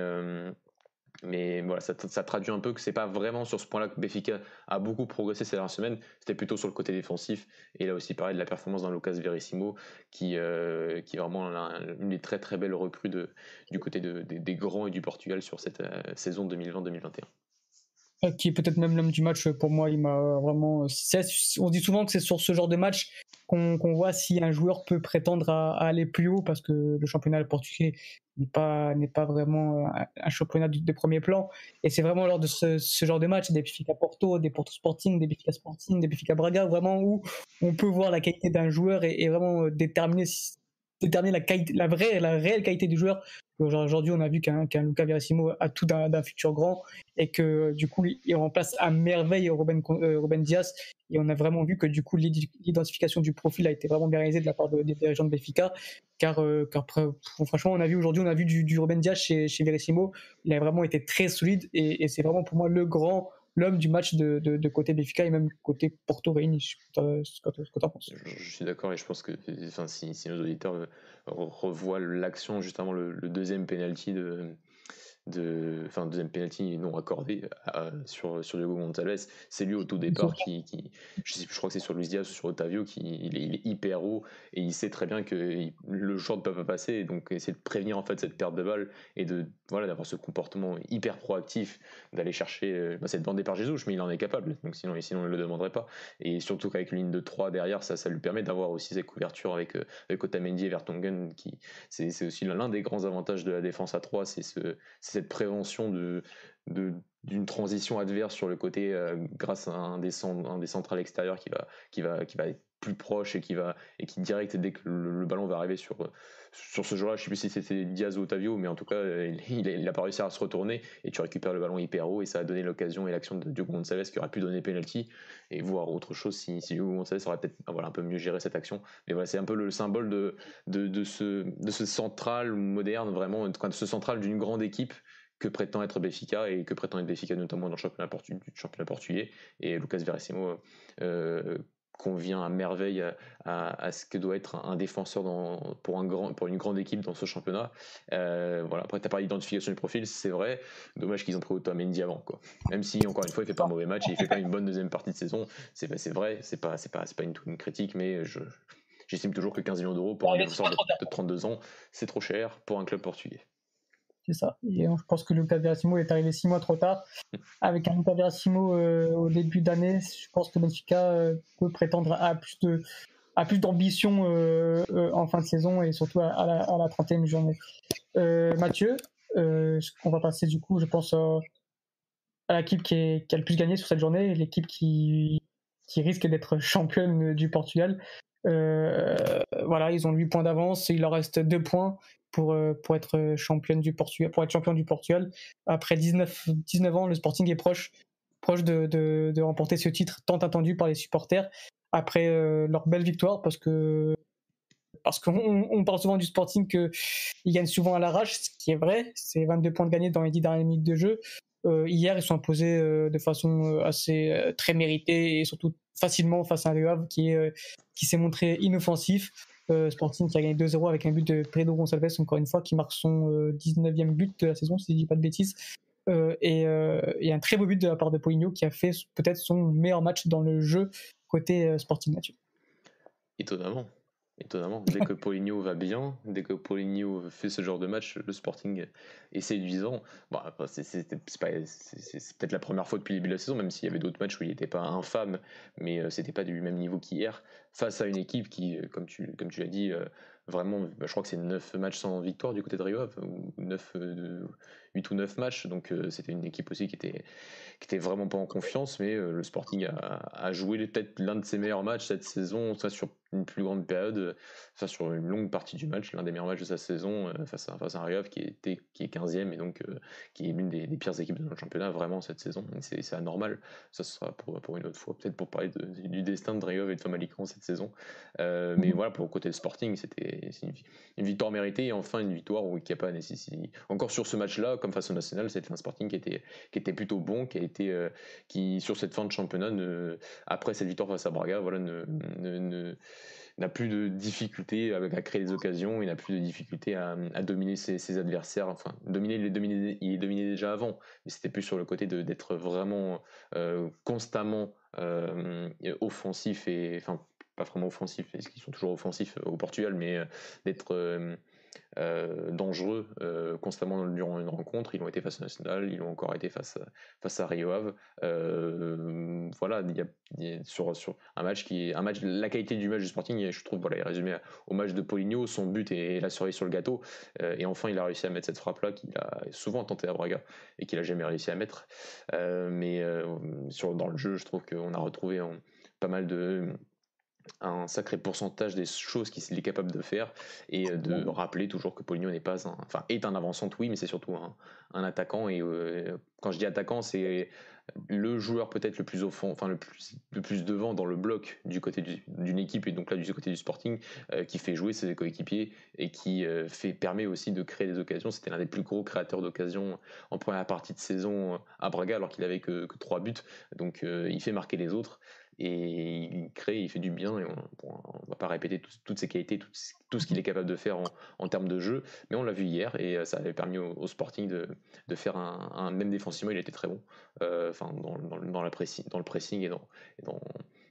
mais voilà, ça, traduit un peu que c'est pas vraiment sur ce point-là que Benfica a beaucoup progressé ces dernières semaines. C'était plutôt sur le côté défensif. Et là aussi, pareil, de la performance dans Lucas Verissimo, qui, qui est vraiment une des très très belles recrues de, du côté des grands et du Portugal sur cette saison 2020-2021 qui est peut-être même l'homme du match pour moi. Il m'a vraiment. On dit souvent que c'est sur ce genre de match qu'on voit si un joueur peut prétendre à, aller plus haut parce que le championnat portugais n'est pas n'est pas vraiment un, championnat de, premier plan. Et c'est vraiment lors de ce, genre de match, des Benfica Porto, des Porto Sporting, des Benfica Sporting, des Benfica Braga, vraiment où on peut voir la qualité d'un joueur et, vraiment déterminer déterminer la, la vraie, la réelle qualité du joueur. Aujourd'hui, on a vu qu'un qu Luca Verissimo a tout d'un futur grand et que du coup, il remplace à merveille Ruben, euh, Diaz. Et on a vraiment vu que du coup, l'identification du profil a été vraiment bien réalisée de la part des dirigeants de Benfica. Car, euh, car franchement, on a vu aujourd'hui, on a vu du, du Ruben Diaz chez, chez Verissimo. Il a vraiment été très solide et c'est vraiment pour moi le grand l'homme du match de, de, côté Béfica et même côté Porto Réunis. Ce que tu en penses. Je, suis d'accord et je pense que enfin, si, si nos auditeurs euh, revoient l'action, justement le, le deuxième penalty de, de, enfin deuxième penalty non accordé sur sur Diego Gonzalez, c'est lui au tout départ qui, qui je, sais, je crois que c'est sur Luis Diaz ou sur Otavio qui il est, hyper haut et il sait très bien que le joueur ne peut pas passer. Et donc essayer de prévenir en fait cette perte de balle et de voilà d'avoir ce comportement hyper proactif d'aller chercher euh, bah, cette bandée par Jésus mais il en est capable. Donc sinon sinon il le demanderait pas. Et surtout qu'avec une ligne de 3 derrière ça ça lui permet d'avoir aussi cette couverture avec euh, avec Otamendi et Vertonghen qui c'est aussi l'un des grands avantages de la défense à 3 c'est ce prévention de, d'une transition adverse sur le côté euh, grâce à un des, un des centrales extérieurs qui va, qui, va, qui va être plus proche et qui va et qui direct dès que le, ballon va arriver sur sur ce joueur-là, je sais plus si c'était Diaz ou Otavio, mais en tout cas il, il, a pas réussi à se retourner et tu récupères le ballon hyper haut et ça a donné l'occasion et l'action de Diogo Gonçalves qui aurait pu donner penalty et voir autre chose si, si Diogo Gonçalves aurait peut-être voilà un peu mieux géré cette action. Mais voilà c'est un peu le symbole de, de, de ce de ce central moderne vraiment de ce central d'une grande équipe que prétend être Béfica et que prétend être Béfica notamment dans le championnat, championnat portugais. Et Lucas Verissimo euh, convient à merveille à, ce que doit être un, défenseur dans, pour, un grand, pour une grande équipe dans ce championnat. Euh, voilà. Après, tu as parlé d'identification du profil, c'est vrai. Dommage qu'ils ont pris Otamendi avant. Quoi. Même si, encore une fois, il fait pas un mauvais match et il fait pas une bonne deuxième partie de saison. C'est vrai, c'est pas, pas, pas une, une critique, mais je, j'estime toujours que 15 millions d'euros pour un défenseur de, de 32 ans, c'est trop cher pour un club portugais ça. Et je pense que Lucas Verissimo est arrivé six mois trop tard. Avec un Lucas Verissimo euh, au début d'année, je pense que Benfica euh, peut prétendre à plus de à plus d'ambition euh, en fin de saison et surtout à, la, à la 31e journée. Mathieu, on va passer du coup, je pense, à l'équipe qui, qui, a le plus gagné sur cette journée, l'équipe qui, qui risque d'être championne du Portugal. voilà, ils ont 8 points d'avance, il leur reste 2 points pour, euh, pour être championne du Portugal, pour être champion du Portugal. Après 19, 19 ans, le Sporting est proche, proche de, de, remporter ce titre tant attendu par les supporters après euh, leur belle victoire parce que parce qu'on on parle souvent du Sporting qu'ils gagnent souvent à l'arrache, ce qui est vrai. C'est 22 points de gagnés dans les 10 dernières minutes de jeu. Euh, hier, ils sont imposés de façon assez très méritée et surtout facilement face à un Le qui, qui s'est montré inoffensif. Euh, Sporting qui a gagné 2-0 avec un but de Pedro Gonçalves, encore une fois, qui marque son 19e euh, but de la saison, si je dis pas de bêtises. Euh, et, un très beau but de la part de Poligno qui a fait peut-être son meilleur match dans le jeu côté Sporting Nature. Étonnamment. Étonnamment, dès que Poligno va bien, dès que Poligno fait ce genre de match, le Sporting est séduisant. Bon, c'est peut-être la première fois depuis le début de la saison, même s'il y avait d'autres matchs où il n'était pas infâme, mais c'était pas du même niveau qu'hier, face à une équipe qui, comme tu, comme tu l'as dit, vraiment, bah, je crois que c'est 9 matchs sans victoire du côté de Rio, ou 9, 8 ou 9 matchs, donc c'était une équipe aussi qui était, qui était vraiment pas en confiance, mais le Sporting a, a joué peut-être l'un de ses meilleurs matchs cette saison, ça sur une plus grande période, enfin sur une longue partie du match, l'un des meilleurs matchs de sa saison face à, face à un qui, était, qui est 15e et donc qui est l'une des, pires équipes de notre championnat vraiment cette saison. C'est anormal, ça sera pour, pour une autre fois, peut-être pour parler du destin de Rayov et de Famalicão cette saison. Euh, mais mmh. voilà, pour le côté Sporting, c'était une, victoire méritée et enfin une victoire où, qui n'a pas nécessité. Encore sur ce match-là, comme face au National, c'était un Sporting qui était, qui était plutôt bon, qui a été, qui sur cette fin de championnat, après cette victoire face à Braga, voilà, n'a plus de difficulté à, créer des occasions, il n'a plus de difficulté à, dominer ses, adversaires. Enfin, dominer, il les dominait, il dominait déjà avant, mais c'était plus sur le côté d'être vraiment euh, constamment euh, offensif et pas vraiment offensif, parce qu'ils sont toujours offensifs au Portugal, mais euh, d'être euh, dangereux euh, constamment durant une rencontre. Ils ont été face à National, ils ont encore été face, face à Rio Ave. Euh, voilà, il y, a, sur, sur un match qui est un match, la qualité du match du Sporting, je trouve, voilà, est résumé au match de Poligno. Son but est la cerise sur le gâteau. et enfin, il a réussi à mettre cette frappe-là qu'il a souvent tenté à Braga et qu'il a jamais réussi à mettre. mais sur, dans le jeu, je trouve qu'on a retrouvé pas mal de un sacré pourcentage des choses qu'il est capable de faire et de rappeler toujours que Poligno n'est pas un, enfin est un avançant oui mais c'est surtout un, attaquant et quand je dis attaquant c'est le joueur peut-être le plus au fond, enfin le plus, le plus devant dans le bloc du côté d'une équipe et donc là du côté du Sporting euh, qui fait jouer ses coéquipiers et qui euh, fait permet aussi de créer des occasions. C'était l'un des plus gros créateurs d'occasions en première partie de saison à Braga alors qu'il avait que, que, trois buts. Donc euh, il fait marquer les autres et il crée, il fait du bien et on, ne va pas répéter toutes ses qualités, tout, ce qu'il est capable de faire en, termes de jeu, mais on l'a vu hier et ça avait permis au, Sporting de, faire un, même défensivement, il était très bon, euh, dans, le pressing et dans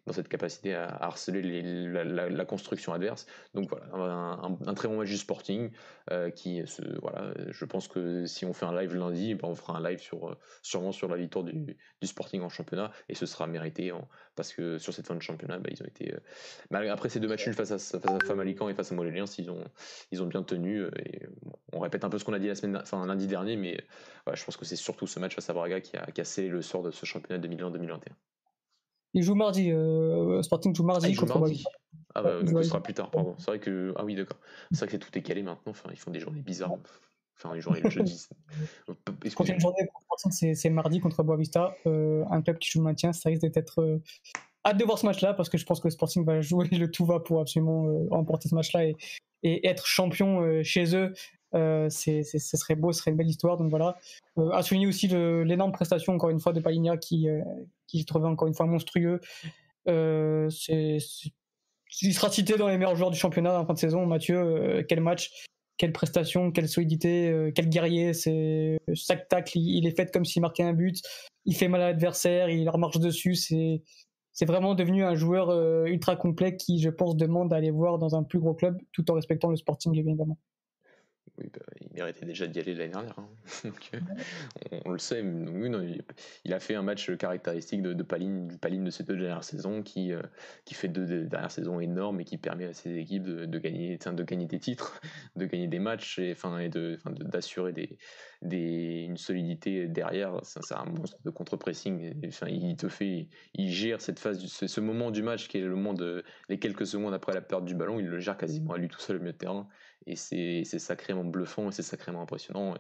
dans cette capacité à, harceler la, construction adverse. Donc voilà, un, très bon match du Sporting euh, qui se, voilà, je pense que si on fait un live lundi, ben on fera un live sur euh, sûrement sur la victoire du, Sporting en championnat et ce sera mérité parce que sur cette fin de championnat, ben, ils ont été euh, après ces deux matchs face à, face à Famalican et face à Moléliens, ils ont ils ont bien tenu et on répète un peu ce qu'on a dit la semaine, enfin lundi dernier, mais je pense que c'est surtout ce match face à Braga qui a cassé le sort de ce championnat 2020-2021. Il joue mardi. Euh, Sporting joue mardi ah, contre mardi. Ah bah, ce sera plus tard, pardon. C'est vrai que. Ah oui, d'accord. C'est vrai que tout est calé maintenant. Enfin, ils font des journées bizarres. Enfin, les journées le jeudi. Prochaine journée Sporting, c'est mardi contre Boavista. Euh, un club qui joue le maintien. Ça risque d'être. Euh, hâte de voir ce match-là parce que je pense que Sporting va jouer le tout va pour absolument remporter ce match-là et, et, être champion chez eux. Euh, ce serait beau, ce serait une belle histoire. Donc voilà. Euh, à souligner aussi l'énorme prestation, encore une fois, de Paligna qui, euh, qui encore une fois monstrueux. Euh, c'est, il sera cité dans les meilleurs joueurs du championnat en fin de saison. Mathieu, quel match, quelle prestation, quelle solidité, quel guerrier. C'est, chaque tacle, il, est fait comme s'il marquait un but. Il fait mal à l'adversaire, il remarche dessus. C'est, c'est vraiment devenu un joueur ultra complet qui, je pense, demande d'aller voir dans un plus gros club tout en respectant le sporting, évidemment. Bah, il méritait déjà d'y aller l'année dernière. Hein. Euh, on, le sait. il, a fait un match caractéristique de, de Paline, de ces deux dernières saisons qui, euh, qui fait deux, dernières saisons énormes et qui permet à ses équipes de, gagner, de gagner des titres, de gagner des matchs et, enfin, et d'assurer une solidité derrière. C'est un monstre de contre-pressing. Enfin, il te fait, il gère cette phase, ce, ce moment du match qui est le moment de les quelques secondes après la perte du ballon. Il le gère quasiment à lui tout seul au milieu de terrain et c'est sacrément bluffant et c'est sacrément impressionnant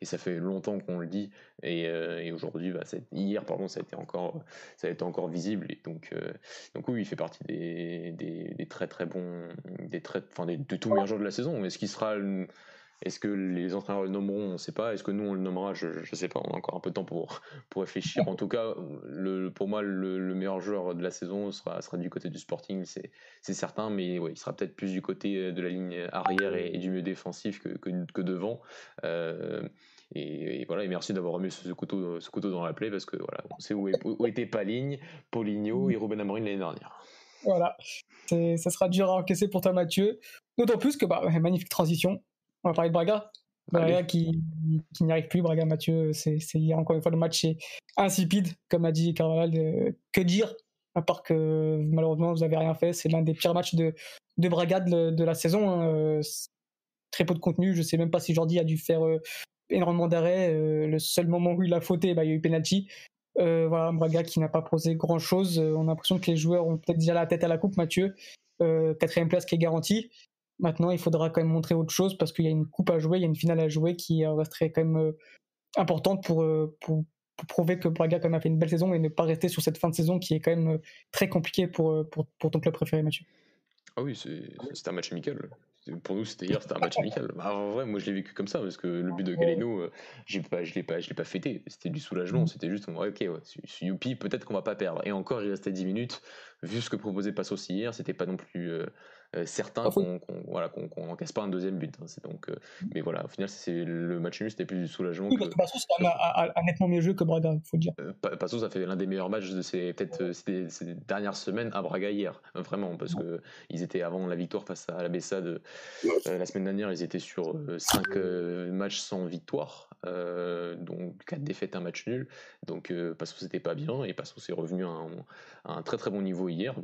et, ça fait longtemps qu'on le dit et, euh, aujourd'hui bah, hier pardon ça a été encore ça a été encore visible et donc euh, donc oui il fait partie des, des, très très bons des très enfin des, de tous meilleurs joueurs de la saison est-ce qu'il sera est-ce que les entraîneurs le nommeront On ne sait pas. Est-ce que nous, on le nommera Je ne sais pas. On a encore un peu de temps pour, pour réfléchir. En tout cas, pour moi, le, meilleur joueur de la saison sera, sera du côté du Sporting, c'est certain. Mais ouais, il sera peut-être plus du côté de la ligne arrière et, du milieu défensif que, que, devant. Euh, et, voilà, et merci d'avoir remis ce, couteau, ce couteau dans la plaie parce que voilà, on sait où, est, où était Paligne, Poligno et Ruben Amorim l'année dernière. Voilà, ça sera dur à encaisser pour toi, Mathieu. D'autant plus que, bah, magnifique transition. On va parler de Braga. Braga qui, qui n'y arrive plus. Braga, Mathieu, c'est encore une fois le match est insipide, comme a dit Carvalhal. Euh, que dire? À part que malheureusement, vous n'avez rien fait. C'est l'un des pires matchs de, de Braga de, la saison. Hein. Euh, très peu de contenu. Je ne sais même pas si Jordi a dû faire euh, énormément d'arrêts. le seul moment où il a fauté, bah, il y a eu penalty. voilà, Braga qui n'a pas posé grand chose. on a l'impression que les joueurs ont peut-être déjà la tête à la coupe, Mathieu. quatrième place qui est garantie. Maintenant, il faudra quand même montrer autre chose parce qu'il y a une coupe à jouer, il y a une finale à jouer qui resterait quand même euh, importante pour, euh, pour, prouver que Braga quand même a fait une belle saison et ne pas rester sur cette fin de saison qui est quand même euh, très compliquée pour, pour, pour ton club préféré, Mathieu. Ah oui, c'est un match amical. Pour nous, c'était hier, c'était un match amical. Bah, en vrai, moi, je l'ai vécu comme ça parce que le but de Galeno, j'ai pas, je l'ai pas, je l'ai pas fêté. C'était du soulagement. Mm. C'était juste, ok, ouais, youpi, peut-être qu'on va pas perdre. Et encore, il restait 10 minutes. Vu ce que proposait Passos hier, c'était pas non plus euh, certains qu'on voilà, qu'on n'encaisse pas un deuxième but. Hein, donc, euh, mais voilà, au final, c'est le match nul, c'était plus du soulagement. Oui, que... Passos a, a, nettement mieux joué que Braga, faut dire. Euh, Passos a fait l'un des meilleurs matchs de ces peut-être ces, dernières semaines à Braga hier, vraiment, parce que ils étaient avant la victoire face à la Bessade la semaine dernière, ils étaient sur 5 matchs sans victoire, donc 4 défaites, un match nul. Donc Passos c'était pas bien et Passos est revenu à un, à un très très bon niveau hier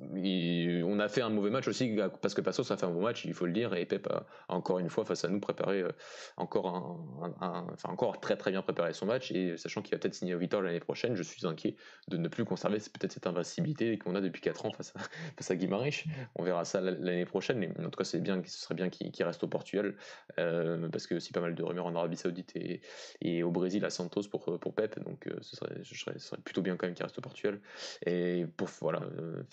on a fait un mauvais match aussi parce que Passos a fait un bon match, il faut le dire, et Pep a encore une fois face à nous préparé euh, encore un, enfin encore très très bien préparé son match et sachant qu'il va peut-être signer au Vitor l'année prochaine, je suis inquiet de ne plus conserver peut-être cette invincibilité qu'on a depuis 4 ans face à, face à On verra ça l'année prochaine, mais en tout cas c'est bien, ce serait bien qu'il reste au Portugal euh, parce que aussi pas mal de rumeurs en Arabie Saoudite et, au Brésil à Santos pour pour Pep, donc euh, ce serait, ce serait, plutôt bien quand même qu'il reste au Portugal. Et pour voilà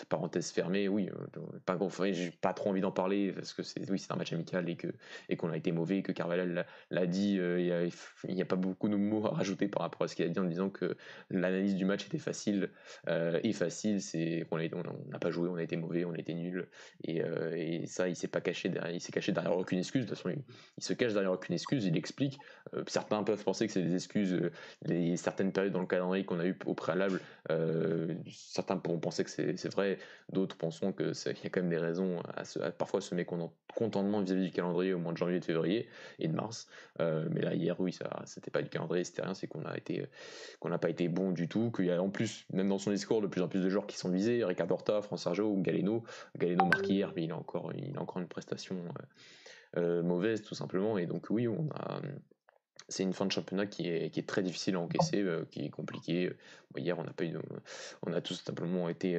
parenthèse fermée, oui, euh, pas j'ai pas trop envie d'en parler parce que c'est oui, c'est un match amical et que et qu'on a été mauvais, que Carvalhal l'a dit, euh, il n'y a, pas beaucoup de mots à rajouter par rapport à ce qu'il a dit en disant que l'analyse du match était facile euh, et facile, c'est qu'on n'a pas joué, on a été mauvais, on a été nul et, et ça, il s'est pas caché derrière, il s'est caché derrière aucune excuse. De toute façon, il, se cache derrière aucune excuse, il explique. certains peuvent penser que c'est des excuses, les certaines périodes dans le calendrier qu'on a eu au préalable, certains pourront penser que c'est vrai, d'autres penseront que il y a quand même des raisons à, ce, parfois ce mécontentement vis-à-vis du calendrier au mois de janvier, de février et de mars. Euh, mais là hier, oui, ça, c'était pas du calendrier, c'était rien, c'est qu'on a été, qu'on n'a pas été bon du tout. Qu'il y a en plus, même dans son discours, de plus en plus de joueurs qui sont visés, Ricardo Horta, France ou Galeno. Galeno marqué hier, mais il a encore, il a encore une prestation euh, euh, mauvaise tout simplement. Et donc oui, on a c'est une fin de championnat qui est, qui est très difficile à encaisser, qui est compliquée. hier, on a pas eu, on a tout simplement été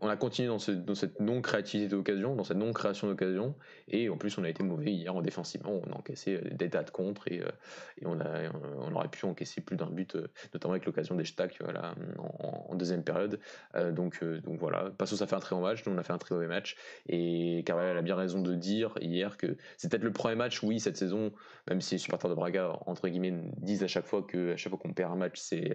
on a continué dans, cette non-créativité d'occasion, dans cette non-création d'occasion, et en plus on a été mauvais hier en défensivement, on a encaissé euh, des de contre et, euh, on, a, aurait pu encaisser plus d'un but, euh, notamment avec l'occasion des Stacks voilà, en, deuxième période. donc, voilà, Passo ça fait un très bon match, nous on a fait un très mauvais match, et Carvalho a bien raison de dire hier que c'est peut-être le premier match, oui, cette saison, même si les supporters de Braga, entre guillemets, disent à chaque fois que à chaque fois qu'on perd un match, c'est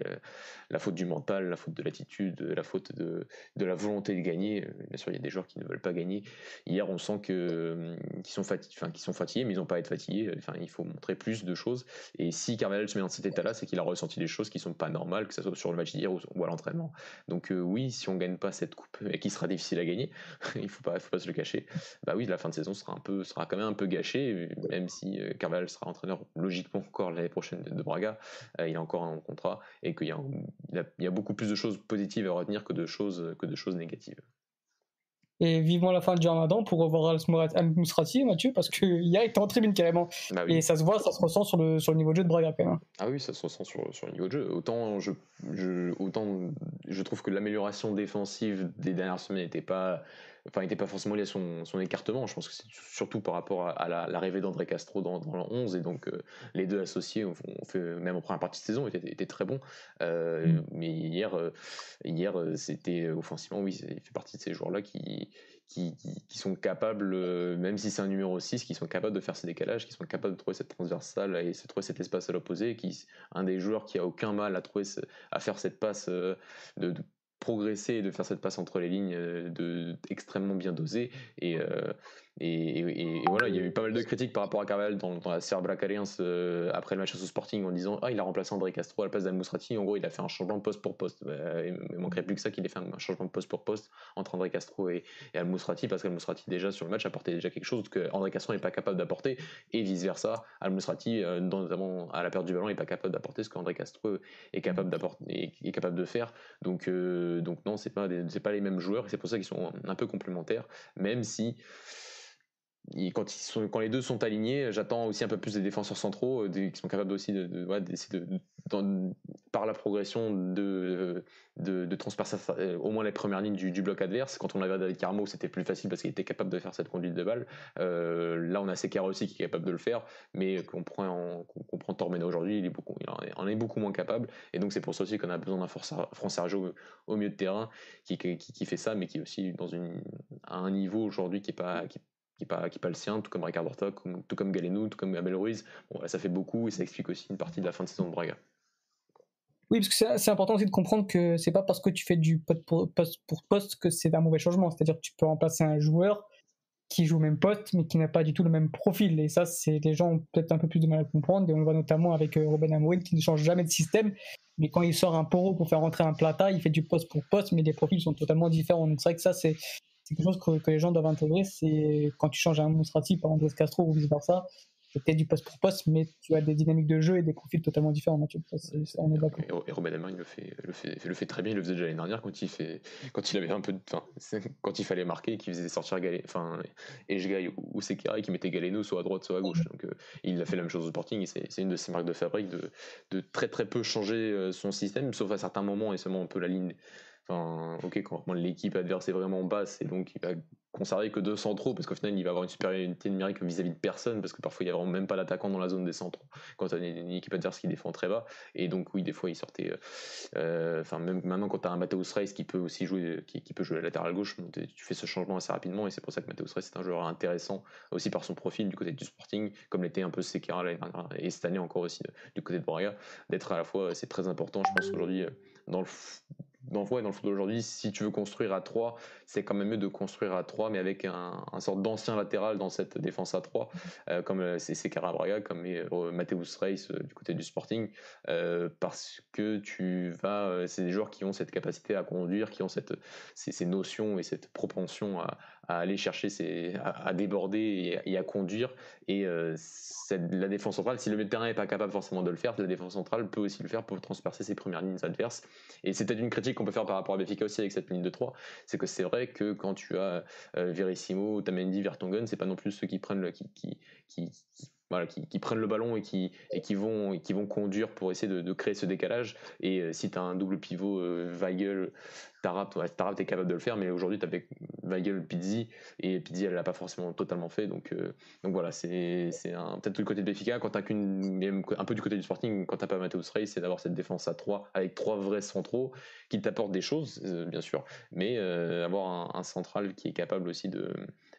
la faute du mental, la faute de l'attitude, la faute de la volonté gagner. Euh, bien sûr, il y a des joueurs qui ne veulent pas gagner. Hier, on sent que euh, sont, fatigués, enfin, sont fatigués, mais ils n'ont pas à être fatigués. Enfin, il faut montrer plus de choses. Et si Carvalho se met dans cet état-là, c'est qu'il a ressenti des choses qui sont pas normales, que ce soit sur le match d'hier ou, à l'entraînement. Donc euh, oui, si on gagne pas cette coupe, et qui sera difficile à gagner, il faut pas, faut pas se le cacher. Bah oui, la fin de saison sera un peu, sera quand même un peu gâchée, même si Carvalho sera entraîneur logiquement encore l'année prochaine de, Braga. il a encore un contrat et qu'il y, y, a beaucoup plus de choses positives à retenir que de choses que de choses négatives. Et vivement la fin du Ramadan pour revoir Al-Mousrati, Mathieu, parce qu'il été en tribune carrément. Bah Et ça se voit, ça se ressent sur le, sur le niveau de jeu de Braga quand même. Hein. Ah oui, ça se ressent sur, sur le niveau de jeu. Autant je, je, autant je trouve que l'amélioration défensive des dernières semaines n'était pas enfin, n'était pas forcément lié à son, son, écartement. Je pense que c'est surtout par rapport à, l'arrivée d'André Castro dans, dans, le 11 et donc euh, les deux associés ont, fait même en première partie de saison étaient, étaient très bons. Euh, mm. Mais hier, euh, hier c'était offensivement, oui, il fait partie de ces joueurs-là qui, qui, qui, sont capables, même si c'est un numéro 6, qui sont capables de faire ces décalages, qui sont capables de trouver cette transversale et de trouver cet espace à l'opposé, qui un des joueurs qui a aucun mal à trouver à faire cette passe de, de progresser et de faire cette passe entre les lignes euh, de, extrêmement bien dosée. Et, euh, et, voilà, il y a eu pas mal de critiques par rapport à Carvalho dans, la Serbe euh, après le match au Sporting en disant Ah, il a remplacé André Castro à la place d'Al En gros, il a fait un changement de poste pour poste. Bah, il ne manquerait plus que ça qu'il ait fait un changement de poste pour poste entre André Castro et, Al Mousrati parce qu'Al Mousrati, déjà sur le match, apportait déjà quelque chose que André Castro n'est pas capable d'apporter et vice versa. Al Mousrati, notamment à la perte du ballon, n'est pas capable d'apporter ce qu'André Castro est capable, est capable de faire. Donc, donc non, c'est pas pas les mêmes joueurs, et c'est pour ça qu'ils sont un peu complémentaires, même si quand, ils sont, quand les deux sont alignés, j'attends aussi un peu plus des défenseurs centraux euh, qui sont capables aussi de, de, de, par la progression de, de, transpercer euh, au moins les premières lignes du, bloc adverse. Quand on avait David Carmo, c'était plus facile parce qu'il était capable de faire cette conduite de balle. Euh, là, on a Sekar aussi qui est capable de le faire, mais qu'on prend, qu'on prend Tormena aujourd'hui, il, est beaucoup, il en est beaucoup moins capable. Et donc, c'est pour ça aussi qu'on a besoin d'un Français Sergio au milieu de terrain qui, qui, qui, fait ça, mais qui est aussi dans une, à un niveau aujourd'hui qui est pas. Qui n'est pas, pas le sien, tout comme Ricardo Horta, tout comme Galeno, tout comme Abel Ruiz. Bon, ça fait beaucoup et ça explique aussi une partie de la fin de saison de Braga. Oui, parce que c'est important aussi de comprendre que c'est pas parce que tu fais du poste pour poste, que c'est un mauvais changement. C'est-à-dire que tu peux remplacer un joueur qui joue au même poste, mais qui n'a pas du tout le même profil. Et ça, c'est les gens ont peut-être un peu plus de mal à comprendre. Et on le voit notamment avec euh, Robin Amorim qui ne change jamais de système. Mais quand il sort un poro pour faire rentrer un plata, il fait du poste pour poste, mais les profils sont totalement différents. Donc c'est vrai que ça, c'est c'est quelque chose que, les gens doivent intégrer. C'est quand tu changes un Monstrati par Andrés Castro ou vice versa, c'était du poste pour poste, mais tu as des dynamiques de jeu et des profils totalement différents. Et, Robin il le fait, le, fait, le fait très bien. Il le faisait déjà l'année dernière quand il, fait, quand il avait un peu de. quand il fallait marquer, qu'il faisait sortir Galé, ou Sekera et qu'il mettait Galeno soit à droite, soit à gauche. Donc euh, il a fait la même chose au Sporting c'est une de ses marques de fabrique de, de très très peu changer euh, son système, sauf à certains moments et seulement un peu la ligne Ok, quand l'équipe adverse est vraiment basse et donc il va conserver que deux centraux parce qu'au final il va avoir une supériorité numérique vis-à-vis de personne parce que parfois il n'y a vraiment même pas l'attaquant dans la zone des centraux quand tu as une, équipe adverse qui défend très bas. Et donc oui des fois il sortait euh, euh, enfin même maintenant quand tu as un Mateus Reis qui peut aussi jouer qui, peut jouer latéral gauche tu fais ce changement assez rapidement et c'est pour ça que Mateus Reis c'est un joueur intéressant aussi par son profil du côté du Sporting comme l'était un peu Sekera et cette année encore aussi du côté de Braga d'être à la fois c'est très important je pense aujourd'hui dans le dans, le football aujourd'hui, si tu veux construire à 3, c'est quand même mieux de construire à 3, mais avec un, un sorte d'ancien latéral dans cette défense à 3, euh, comme euh, c'est Carabraga, comme euh, Mateus Reis du côté du Sporting, parce que tu vas, c'est des joueurs qui ont cette capacité à conduire, qui ont cette, ces, ces notions et cette propension à, à aller chercher, ses, à, déborder et, à conduire. Et euh, la défense centrale, si le terrain n'est pas capable forcément de le faire, la défense centrale peut aussi le faire pour transpercer ses premières lignes adverses. Et c'est peut-être une critique qu'on peut faire par rapport à Benfica aussi avec cette ligne de 3, c'est que c'est vrai que quand tu as euh, Verissimo, Tamendi, Vertonghen, c'est pas non plus ceux qui prennent le, qui voilà, qui, prennent le ballon et qui, et qui, vont, qui vont conduire pour essayer de, créer ce décalage. Et euh, si tu as un double pivot, euh, Weigel, Tarap, ouais, t'es capable de le faire, mais aujourd'hui tu avec Weigel, Pizzi, et Pizzi elle l'a pas forcément totalement fait. Donc, euh, donc voilà, c'est peut-être du côté de Béfica, quand t'as qu'une, un peu du côté du Sporting, quand t'as pas Mateus Rey, c'est d'avoir cette défense à 3 avec trois vrais centraux qui t'apportent des choses, bien sûr, mais avoir un central qui est capable aussi de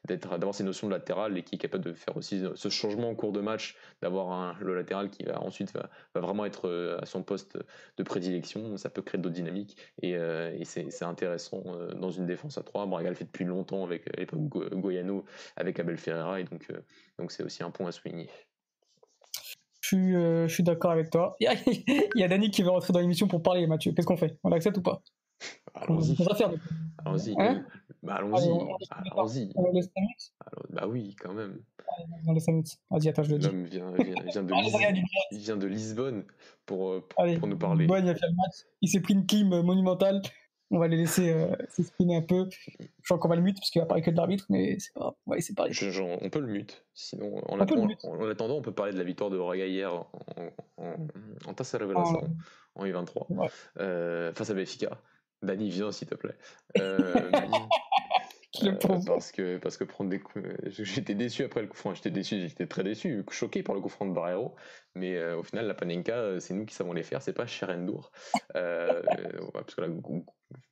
d'avoir ces notions de latéral et qui est capable de faire aussi ce changement en cours de match, d'avoir le latéral qui va ensuite va, vraiment être euh, à son poste de prédilection, ça peut créer d'autres dynamiques et, euh, c'est intéressant euh, dans une défense à 3. Braga le fait depuis longtemps avec l'époque Goyano, avec Abel Ferreira et donc donc c'est aussi un point à souligner. Je suis, d'accord avec toi. Il y, a, Dani qui veut rentrer dans l'émission pour parler, Mathieu. Qu'est-ce qu'on fait? On l'accepte ou pas? Allons-y. Allons-y. Hein bah, allons-y. Allons-y. Bah oui, quand même. Dans les 5 minutes. Vas-y, attends, je le dis. L'homme vient, vient, de il vient de Lisbonne pour, euh, pour, nous parler. Lisbonne, il a fait le match. Il s'est pris une clim monumentale. On va les laisser euh, s'exprimer un peu. Je crois qu'on va le mute parce qu'il va parler que de l'arbitre, mais c'est pas grave. On va de parler. on peut le mute. Sinon, en, attendant, en, attendant, on peut parler de la victoire de Raga hier en, en, en, en Tasse Révélation, en U23, euh, face à Benfica. Dani, viens s'il te plaît. Euh, euh, parce que parce que prendre des coups, euh, j'étais déçu après le coup franc, j'étais déçu, j'étais très déçu, choqué par le coup franc de Barrero, mais au final la Panenka, c'est nous qui savons les faire, c'est pas Cherendour, parce que là,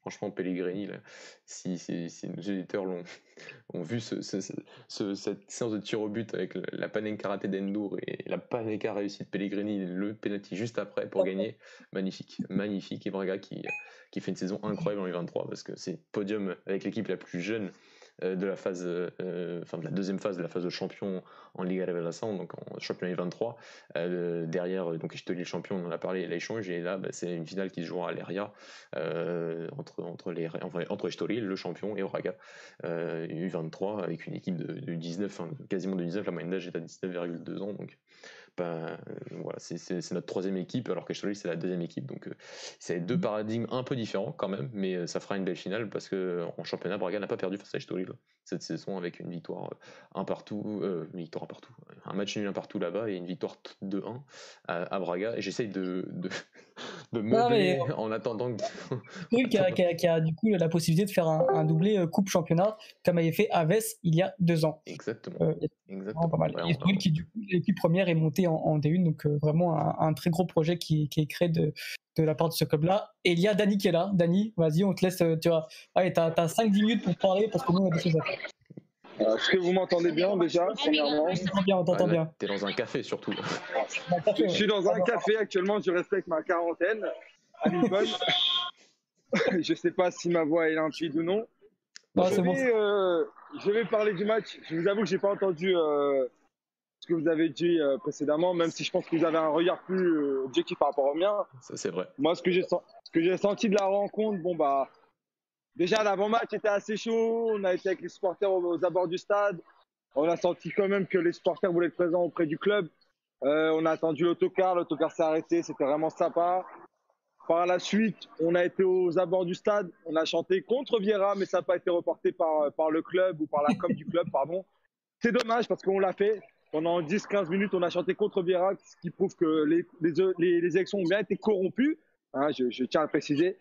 franchement Pellegrini, si, si, si, nos éditeurs l'ont ont vu ce, cette séance de tir au but avec la Panenka ratée d'Endour et la Panenka réussie de Pellegrini, le penalty juste après pour gagner, magnifique, magnifique et Braga qui qui fait une saison incroyable en U23 parce que c'est podium avec l'équipe la plus jeune de la phase, euh, enfin de la deuxième phase de la phase de champion en Liga Revelação, donc en championnat U23. Euh, derrière, donc le champion, on en a parlé, l'échange, et là, bah, c'est une finale qui se jouera à l'Eria entre entre les entre Estoril, le champion, et Oraga U23 avec une équipe de, 19, quasiment de 19, la moyenne d'âge est à 19,2 ans, donc euh, voilà, c'est notre troisième équipe, alors que c'est la deuxième équipe. Donc, euh, c'est deux paradigmes un peu différents quand même, mais euh, ça fera une belle finale parce que en championnat, Braga n'a pas perdu face à Estoril cette saison avec une victoire un partout, une victoire un partout, un match nul un partout là-bas et une victoire 2-1 à, Braga. Et j'essaye de, de, de meubler en attendant que. qui, a, qui, a, du coup la possibilité de faire un, doublé coupe championnat comme avait fait Aves il y a deux ans. Exactement. Exactement. Pas mal. et qui du coup l'équipe première est montée en, D1, donc euh, vraiment un, très gros projet qui, est créé de, de la part de ce club-là. Et il y a Dani qui est là. Dani, vas-y, on te laisse, euh, tu vois. Allez, t'as, as 5-10 minutes pour parler parce que nous, on a des choses à faire. Euh, est-ce que vous m'entendez bien déjà Premièrement On t'entend bien, on t'entend bien. T'es dans un café surtout. je suis dans un café actuellement, je respecte ma quarantaine à Lisbonne. je sais pas si ma voix est limpide ou non. non je, vais, bon. je vais parler du match. Je vous avoue que j'ai pas entendu que vous avez dit euh, précédemment, même si je pense que vous avez un regard plus euh, objectif par rapport au mien. Ça, c'est vrai. Moi, ce que j'ai senti de la rencontre, bon, bah, déjà, l'avant-match était assez chaud. On a été avec les supporters aux, abords du stade. On a senti quand même que les supporters voulaient être présents auprès du club. Euh, on a attendu l'autocar, l'autocar s'est arrêté, c'était vraiment sympa. Par la suite, on a été aux abords du stade, on a chanté contre Vieira, mais ça n'a pas été reporté par, par le club ou par la com du club, pardon. C'est dommage parce qu'on l'a fait. Pendant 10-15 minutes, on a chanté contre Vieira, ce qui prouve que les, élections ont bien été corrompues. Hein, je, tiens à préciser.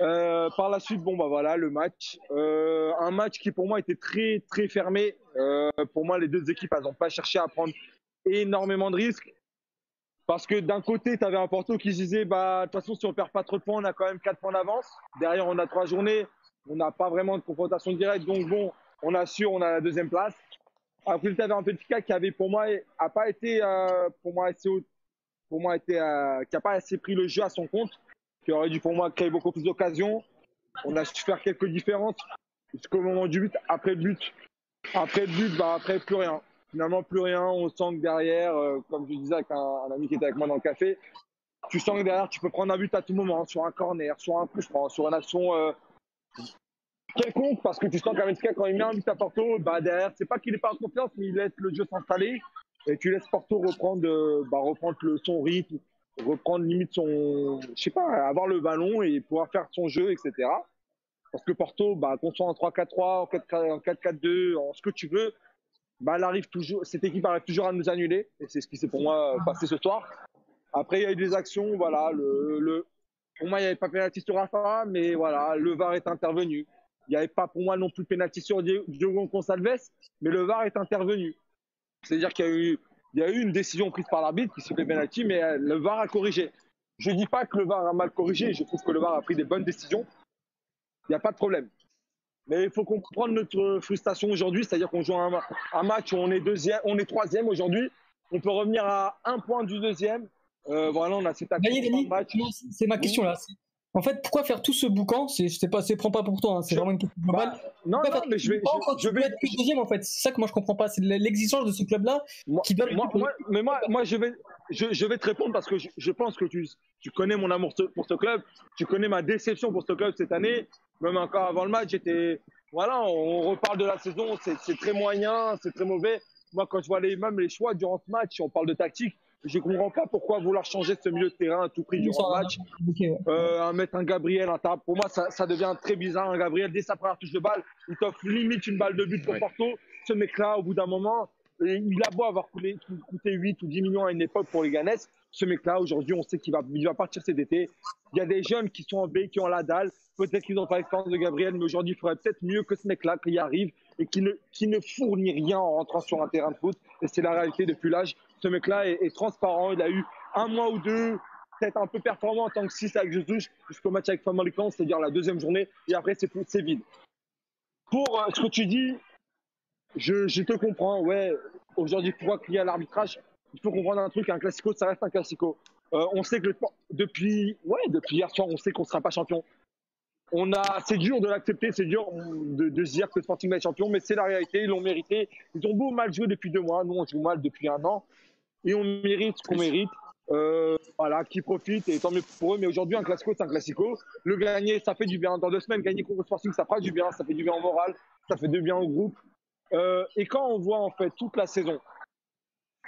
Euh, par la suite, bon bah voilà, le match, euh, un match qui pour moi était très très fermé. Euh, pour moi, les deux équipes, elles n'ont pas cherché à prendre énormément de risques. Parce que d'un côté, tu avais un Porto qui disait, bah, de toute façon, si on perd pas trop de points, on a quand même 4 points d'avance. Derrière, on a trois journées, on n'a pas vraiment de confrontation directe. Donc bon, on assure, on a la deuxième place. Après, tu avais un Benfica qui avait, pour moi, a pas été, euh, pour moi, assez pour moi, euh, qui a pas assez pris le jeu à son compte, qui aurait dû, pour moi, créer beaucoup plus d'occasions. On a su faire quelques différences jusqu'au moment du but. Après le but, après le but, bah, après, plus rien finalement plus rien. On sent que derrière, euh, comme je disais avec un, ami qui était avec moi dans le café, tu sens que derrière, tu peux prendre un but à tout moment, sur un corner, sur un coup sur une action quelconque, parce que tu sens qu'Ametika, quand il met un but à Porto, bah, derrière, c'est pas qu'il n'est pas en confiance, mais il laisse le jeu s'installer et tu laisses Porto reprendre, euh, bah, reprendre le, son rythme, reprendre limite son, je sais pas, avoir le ballon et pouvoir faire son jeu, etc. Parce que Porto, bah, qu'on soit en 3-4-3, en 4-4-2, en ce que tu veux, bah, elle toujours, cette équipe arrive toujours à nous annuler, et c'est ce qui s'est pour moi passé ce soir. Après, il y a eu des actions, voilà, pour moi, il n'y avait pas pénalty sur Rafa, mais voilà, le VAR est intervenu. Il n'y avait pas pour moi non plus pénalty sur Diogo Gonçalves, mais le VAR est intervenu. C'est-à-dire qu'il y a eu, il y a eu une décision prise par l'arbitre qui s'est fait pénalty, mais le VAR a corrigé. Je ne dis pas que le VAR a mal corrigé, je trouve que le VAR a pris des bonnes décisions. Il n'y a pas de problème. Mais il faut comprendre notre frustration aujourd'hui, c'est-à-dire qu'on joue un, match où on est deuxième, on est troisième aujourd'hui. On peut revenir à un point du deuxième. Euh, voilà, on a cette match. C'est ma question là. En fait, pourquoi faire tout ce boucan? C'est, je sais pas, c'est prends pas pour toi. Hein, c'est vraiment une question globale. Bah, non, non, mais je vais, je, vais être deuxième en fait? C'est ça que moi je comprends pas. C'est l'exigence de ce club-là qui donne. Moi, mais moi, moi, je vais, je, vais te répondre parce que je, pense que tu, tu connais mon amour pour ce club. Tu connais ma déception pour ce club cette année même encore avant le match, j'étais. Voilà, on reparle de la saison, c'est très moyen, c'est très mauvais. Moi, quand je vois les, même les choix durant ce match, on parle de tactique, je ne comprends pas pourquoi vouloir changer ce milieu de terrain à tout prix durant le match. Euh, mettre un Gabriel en table, pour moi, ça, ça, devient très bizarre. Un Gabriel, dès sa première touche de balle, il t'offre limite une balle de but pour Porto. Ce mec-là, au bout d'un moment, il a beau avoir coûté, coûté 8 ou 10 millions à une époque pour les Ganes. Ce mec-là, aujourd'hui, on sait qu'il va, il va partir cet été. Il y a des jeunes qui sont en B, qui ont la dalle. Peut-être qu'ils n'ont pas l'expérience de Gabriel, mais aujourd'hui, il faudrait peut-être mieux que ce mec-là qui arrive et qui ne, qui ne fournit rien en rentrant sur un terrain de foot. Et c'est la réalité depuis l'âge. Ce mec-là est, transparent. Il a eu un mois ou deux, peut-être un peu performant en tant que 6 avec Jesus jusqu'au match avec Famalicão, c'est-à-dire la deuxième journée. Et après, c'est vide. Pour euh, ce que tu dis, je, te comprends. Ouais, aujourd'hui, pourquoi crier à l'arbitrage Il faut comprendre un truc un classico, ça reste un classico. Euh, on sait que depuis, ouais, depuis hier soir, on sait qu'on ne sera pas champion on a, c'est dur de l'accepter, c'est dur de, se dire que Sporting va être champion, mais c'est la réalité, ils l'ont mérité. Ils ont beau mal jouer depuis deux mois, nous on joue mal depuis un an, et on mérite ce qu'on mérite. Euh, voilà, qui profite, et tant mieux pour eux. Mais aujourd'hui, un classico, c'est un classico. Le gagner, ça fait du bien. Dans deux semaines, gagner contre Sporting, ça fera du bien, ça fait du bien au moral, ça fait du bien au groupe. Euh, et quand on voit en fait toute la saison,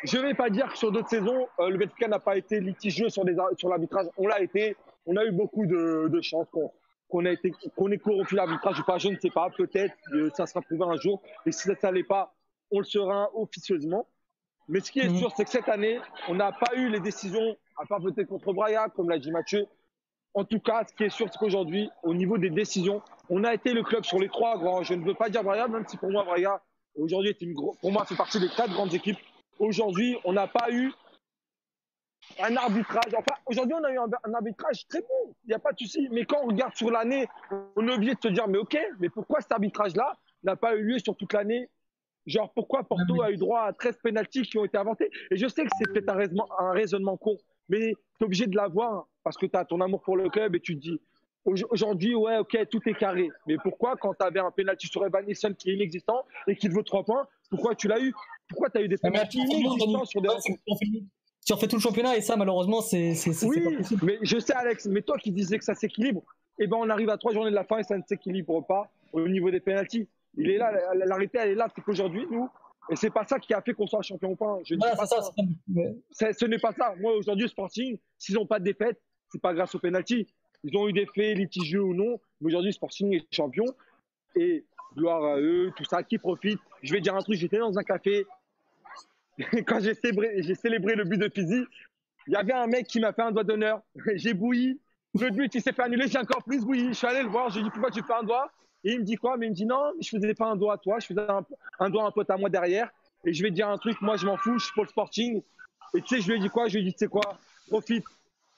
je vais pas dire que sur d'autres saisons, euh, le Benfica n'a pas été litigieux sur, sur l'arbitrage. On l'a été. On a eu beaucoup de, de chance qu'on a été qu'on ait corrompu l'arbitrage ou pas, je ne sais pas, peut-être ça sera prouvé un jour. Et si ça ne pas, on le sera officieusement. Mais ce qui est mhm. sûr, c'est que cette année, on n'a pas eu les décisions, à part peut-être contre Braga, comme l'a dit Mathieu. En tout cas, ce qui est sûr, c'est qu'aujourd'hui, au niveau des décisions, on a été le club sur les trois grands. Je ne veux pas dire Braga, même si pour moi, Braga, aujourd'hui, est une pour moi, fait partie des quatre grandes équipes. Aujourd'hui, on n'a pas eu un arbitrage. Enfin, aujourd'hui, on a eu un, arbitrage très bon. Il n'y a pas de souci. Mais quand on regarde sur l'année, on est obligé de se dire, mais ok, mais pourquoi cet arbitrage-là n'a pas eu lieu sur toute l'année Genre, pourquoi Porto a eu droit à 13 pénalties qui ont été inventés Et je sais que c'est peut-être un raisonnement, con, mais tu es obligé de l'avoir parce que tu as ton amour pour le club et tu te dis, aujourd'hui, ouais, ok, tout est carré. Mais pourquoi, quand tu avais un pénalty sur Evan Nielsen qui est inexistant et qui te vaut 3 points, pourquoi tu l'as eu? Pourquoi tu as eu des pénalties inexistants sur des tu refais tout le championnat et ça, malheureusement, c'est oui, pas possible. Mais je sais, Alex, mais toi qui disais que ça s'équilibre, eh ben on arrive à trois journées de la fin et ça ne s'équilibre pas au niveau des pénalties. Il est là, l'arrêté, elle est là. C'est qu'aujourd'hui, nous, Et c'est pas ça qui a fait qu'on soit champion ou pas. Je dis pas ça. ce n'est pas ça. Moi, aujourd'hui, Sporting, s'ils n'ont pas de défaite, c'est pas grâce au penalty. Ils ont eu des faits litigieux ou non. Mais aujourd'hui, Sporting est champion. Et gloire à eux, tout ça, qui profite. Je vais dire un truc, j'étais dans un café. Quand j'ai célébré, j'ai célébré le but de Pizzi, il y avait un mec qui m'a fait un doigt d'honneur. J'ai bouilli. Le but, il s'est fait annuler. J'ai encore plus bouilli. Je suis allé le voir. J'ai dit pourquoi tu fais un doigt? Et il me dit quoi? Mais il me dit non, je faisais pas un doigt à toi. Je faisais un, doigt à un pote à moi derrière. Et je vais te dire un truc. Moi, je m'en fous. Je suis pour le sporting. Et tu sais, je lui ai dit quoi? Je lui ai dit, tu sais quoi? Profite.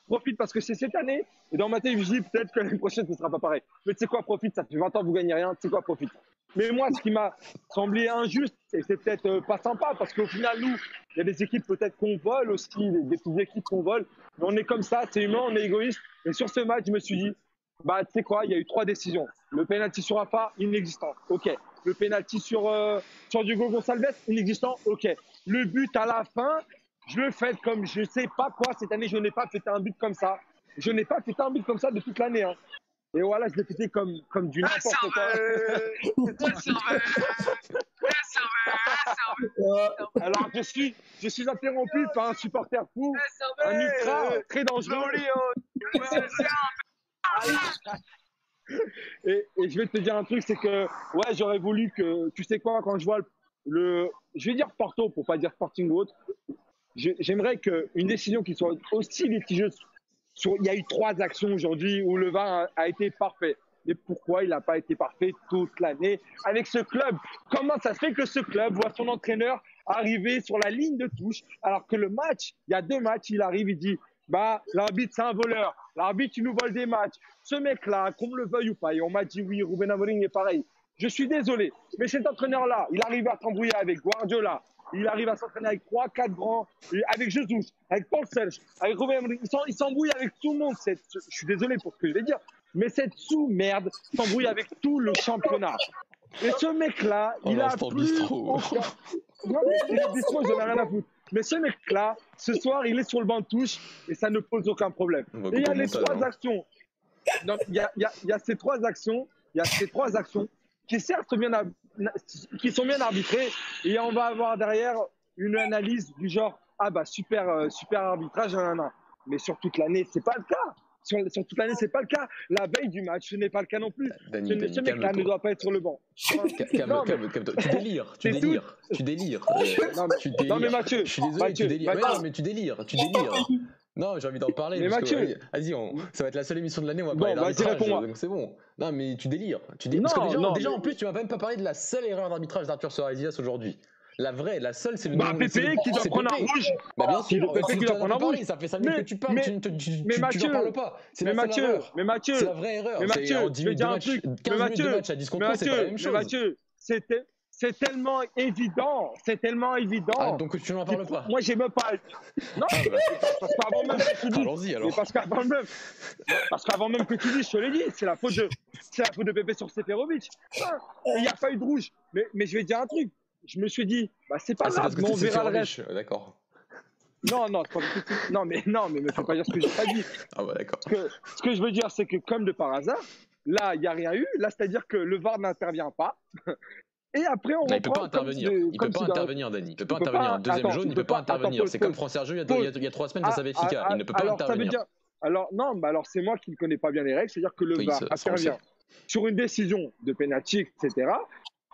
Profite parce que c'est cette année. Et dans ma tête, je me dis peut-être que l'année prochaine, ce sera pas pareil. Mais tu sais quoi? Profite. Ça fait 20 ans vous gagnez rien. Tu sais quoi? Profite. Mais moi, ce qui m'a semblé injuste, et c'est peut-être euh, pas sympa, parce qu'au final, nous, il y a des équipes peut-être qu'on vole aussi, des, petites équipes qu'on vole, mais on est comme ça, c'est humain, on est égoïste. Et sur ce match, je me suis dit, bah, tu sais quoi, il y a eu trois décisions. Le penalty sur Rafa, inexistant. OK. Le penalty sur, euh, sur Diogo Gonçalves, inexistant. OK. Le but à la fin, je le fais comme je sais pas quoi. Cette année, je n'ai pas fait un but comme ça. Je n'ai pas fait un but comme ça de toute l'année. Hein. Et voilà, je l'ai pété comme, comme du n'importe quoi. Alors, je suis, je suis interrompu par un supporter fou, un ultra très dangereux. Et, je vais te dire un truc, c'est que ouais, j'aurais voulu que, tu sais quoi, quand je vois le, je vais dire Porto pour pas dire Sporting ou autre, j'aimerais qu'une décision qui soit aussi litigieuse il y a eu trois actions aujourd'hui où le VAR a, été parfait. Mais pourquoi il n'a pas été parfait toute l'année avec ce club? Comment ça se fait que ce club voit son entraîneur arriver sur la ligne de touche alors que le match, il y a deux matchs, il arrive, il dit bah l'arbitre c'est un voleur, l'arbitre il nous vole des matchs. Ce mec-là, qu'on le veuille ou pas, et on m'a dit oui, Ruben Amorim est pareil. Je suis désolé, mais cet entraîneur-là, il arrive à t'embrouiller avec Guardiola, il arrive à s'entraîner avec 3, 4 grands, avec Jesus, avec Paul Selch, avec Robert Il s'embrouille avec tout le monde. je suis désolé pour ce que je vais dire, mais cette sous-merde s'embrouille avec tout le championnat. Et ce mec-là, il a plus. Non, mais il est bistrot, j'en ai rien à foutre. Mais ce mec-là, ce soir, il est sur le banc de touche et ça ne pose aucun problème. Et il y a les trois actions. Il y a, y, a, y a ces trois actions. Il y a ces trois actions qui certes sont bien, qui sont bien arbitrées et on va avoir derrière une analyse du genre ah bah super euh, super arbitrage mais sur toute l'année c'est pas le cas sur, toute l'année c'est pas le cas la veille du match ce n'est pas le cas non plus ce, mec-là ne doit pas être sur le banc calme, calme, calme, tu délires tu délires tu délires non mais, Mathieu je suis désolé tu délires mais tu délires tu délires non, j'ai envie d'en parler. Mais Mathieu, vas-y, ça va être la seule émission de l'année, on va parler d'arbitrage. Donc c'est bon. Non, mais tu délires. Tu délires. Parce que déjà, non, déjà en plus, tu m'as même pas parlé de la seule erreur d'arbitrage d'Arthur Sorazias aujourd'hui. La vraie, la seule, c'est le. Bah, Pépé qui doit prendre un rouge. Bah, bien sûr, Pépé qui doit prendre un rouge. Ça fait 5 minutes que tu parles, tu, mais Mathieu, tu parles pas. Mais Mathieu, mais Mathieu. C'est la vraie erreur. Mais Mathieu, je vais dire un truc. Mais Mathieu, mais Mathieu, c'était c'est tellement évident, c'est tellement évident. Ah, donc tu n'en parles pas. Moi, j'ai même pas. Non, ah, bah. parce qu'avant même que tu dis. Allons-y alors. Parce qu'avant même, parce qu'avant même que tu dis, je te l'ai dit, c'est la faute de, c'est la faute de Pépé sur Seferovic. Il n'y a pas eu de rouge. Mais, mais je vais dire un truc. Je me suis dit, bah c'est pas ah, grave, mais on verra le reste. D'accord. Non, non, non, mais non, mais me fais pas dire ce que j'ai pas dit. Ah bah d'accord. Ce que, ce que je veux dire, c'est que comme de par hasard, là, il n'y a rien eu. Là, c'est-à-dire que le VAR n'intervient pas. Et après, on non, il peut pas intervenir. il peut pas intervenir, Dani. Il peut pas intervenir. Deuxième jaune, il peut pas intervenir. C'est comme France Sergio il y a trois semaines face à Benfica. Il ne peut pas intervenir. Alors non, bah alors c'est moi qui ne connais pas bien les règles. C'est-à-dire que le VAR intervient sur une décision de pénalty, etc.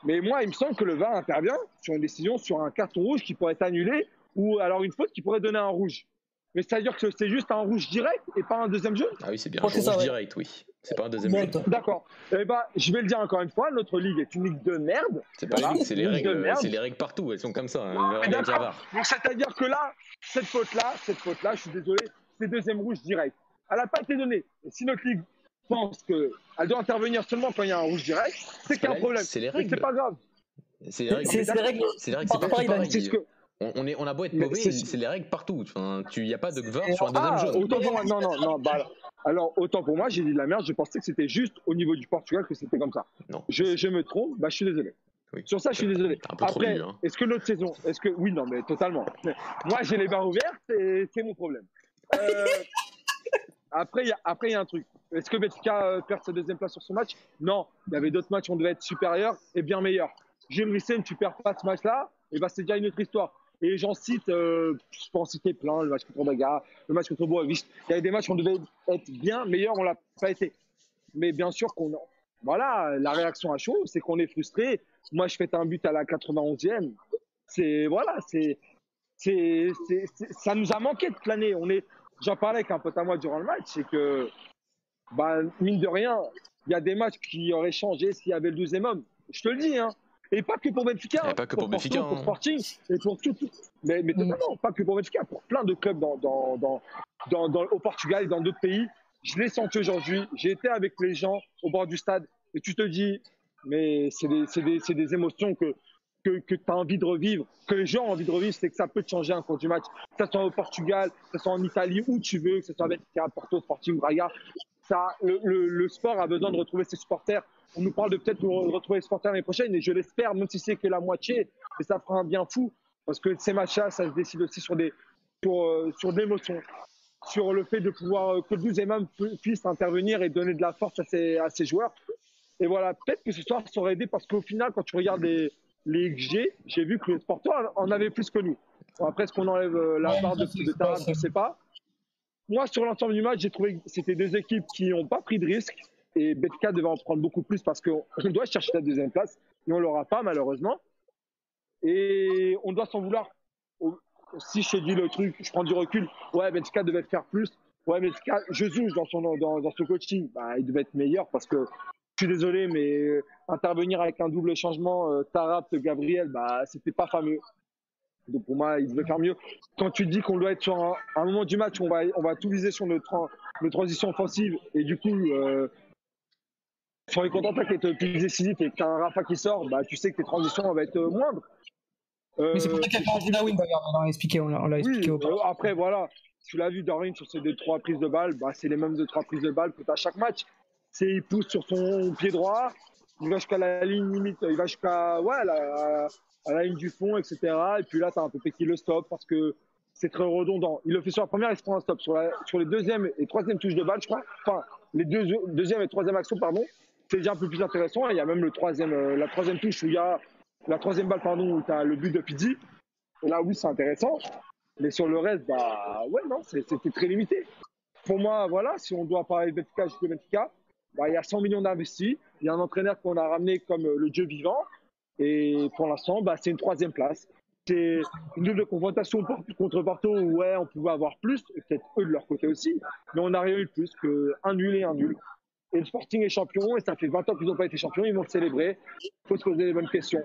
Mais moi, il me semble que le VAR intervient sur une décision sur un carton rouge qui pourrait être annulé ou alors une faute qui pourrait donner un rouge. Mais c'est-à-dire que c'est juste un rouge direct et pas un deuxième jaune? Ah oui, c'est bien. Un rouge direct, oui. C'est pas un deuxième jaune. D'accord. Eh ben, je vais le dire encore une fois, notre ligue est une ligue de merde. C'est pas ligue, c'est les règles. C'est les règles partout. Elles sont comme ça. Hein, Donc c'est-à-dire que là, cette faute-là, cette faute-là, je suis désolé, c'est deuxième rouge direct. Elle n'a pas été donnée. Et si notre ligue pense qu'elle doit intervenir seulement quand il y a un rouge direct, c'est qu'il y a un problème. C'est les règles. C'est pas grave. C'est les règles. C'est les règles. C'est les règles. C'est pas pareil. On, est, on a beau être mauvais, c'est les règles partout. Enfin, il n'y a pas de VAR sur un deuxième ah, jaune. Autant pour moi, non, non, non. Bah, alors, autant pour moi, j'ai dit de la merde. Je pensais que c'était juste au niveau du Portugal que c'était comme ça. Non. Je, je, me trompe. Bah, je suis désolé. Sur ça, je suis désolé. Après, hein. est-ce que notre saison, est-ce que oui, non, mais totalement. Moi, j'ai les barres ouvertes et c'est mon problème. Euh, après, il y a, y a un truc. Est-ce que Benfica euh, perd sa deuxième place sur ce match? Non. Il y avait d'autres matchs où on devait être supérieur et bien meilleur. Gilles Rissen, tu perds pas ce match-là, et bah c'est déjà une autre histoire. Et j'en cite, euh, je peux en citer plein, le match contre Baga, le match contre Boavist. Il y avait des matchs où on devait être bien meilleur, on l'a pas été. Mais bien sûr qu'on voilà, la réaction à chaud, c'est qu'on est frustré. Moi, je fais un but à la 91e. C'est voilà, c'est c'est ça nous a manqué de planer. On est, j'en parlais avec un pote à moi durant le match, c'est que bah mine de rien, il y a des matchs qui auraient changé s'il y avait le deuxième homme. Je te le dis, hein. Et pas que pour Benfica. Hein. pas que pour, Benfica. pour hein. Sporting et pour tout. Mais, mais mm. pas que pour Benfica, pour plein de clubs dans, dans, dans, dans, au Portugal et dans d'autres pays. Je l'ai senti aujourd'hui. J'ai été avec les gens au bord du stade et tu te dis, mais c'est des, des, des, émotions que, que, que tu as envie de revivre, que les gens ont envie de revivre, c'est que ça peut te changer un cours du match. Que ce soit au Portugal, que ce soit en Italie, où tu veux, que ce soit avec Porto, Sporting, Braga. Ça, le, le, le, sport a besoin de retrouver ses supporters. On nous parle de peut-être retrouver les supporters l'année prochaine, et je l'espère, même si c'est que la moitié, et ça fera un bien fou. Parce que ces matchs-là, ça se décide aussi sur des, sur, euh, sur de l'émotion sur le fait de pouvoir euh, que le 12 même puisse intervenir et donner de la force à ses, à ses joueurs. Et voilà, peut-être que ce soir, ça aurait aidé parce qu'au final, quand tu regardes les, les XG, j'ai vu que les sporteurs en avaient plus que nous. après, est-ce qu'on enlève euh, la part de, de Tarab Je ne sais pas. Moi, sur l'ensemble du match, j'ai trouvé que c'était deux équipes qui n'ont pas pris de risques. Et Betka devait en prendre beaucoup plus parce qu'on doit chercher la deuxième place. Et on ne l'aura pas, malheureusement. Et on doit s'en vouloir. Si je te dis le truc, je prends du recul. Ouais, Betka devait faire plus. Ouais, Betka, Jesus, dans son, dans, dans son coaching, bah, il devait être meilleur parce que je suis désolé, mais euh, intervenir avec un double changement, euh, Tarap, Gabriel, bah, c'était pas fameux. Donc pour moi, il devait faire mieux. Quand tu dis qu'on doit être sur un, moment du match, on va, on va tout viser sur notre, notre transition offensive, et du coup, euh, sur les contre-attaques être plus décisif et que un Rafa qui sort, bah, tu sais que tes transitions vont être moindres. mais c'est pour ça qu'il y a Darwin d'ailleurs, on l'a expliqué, on l'a expliqué oui, Après, voilà, tu l'as vu, Darwin, sur ses deux, trois prises de balle, bah, c'est les mêmes deux, trois prises de balle que tu as chaque match c'est il pousse sur son pied droit, il va jusqu'à la ligne limite, il va jusqu'à ouais, la, ligne du fond, etc. Et puis là, tu as un peu qui le stop parce que c'est très redondant. Il le fait sur la première, il se prend un stop. Sur, les deuxième et troisième touches de balle, je crois, enfin, les deux, deuxième et troisième actions, pardon, c'est déjà un peu plus intéressant. il y a même le troisième, euh, la troisième touche où il y a la troisième balle, pardon, où tu le but de. Et là, oui, c'est intéressant. Mais sur le reste, bah ouais, non, c'était très limité. Pour moi, voilà, si on doit parler de Benfica, je Benfica. Bah, il y a 100 millions d'investis. Il y a un entraîneur qu'on a ramené comme euh, le dieu vivant. Et pour l'instant, bah, c'est une troisième place. C'est une double confrontation contre Porto où ouais, on pouvait avoir plus, peut-être eux de leur côté aussi, mais on n'a rien eu de plus qu'un nul et un nul. Et le Sporting est champion, et ça fait 20 ans qu'ils n'ont pas été champions, ils vont célébrer. Il faut se poser les bonnes questions.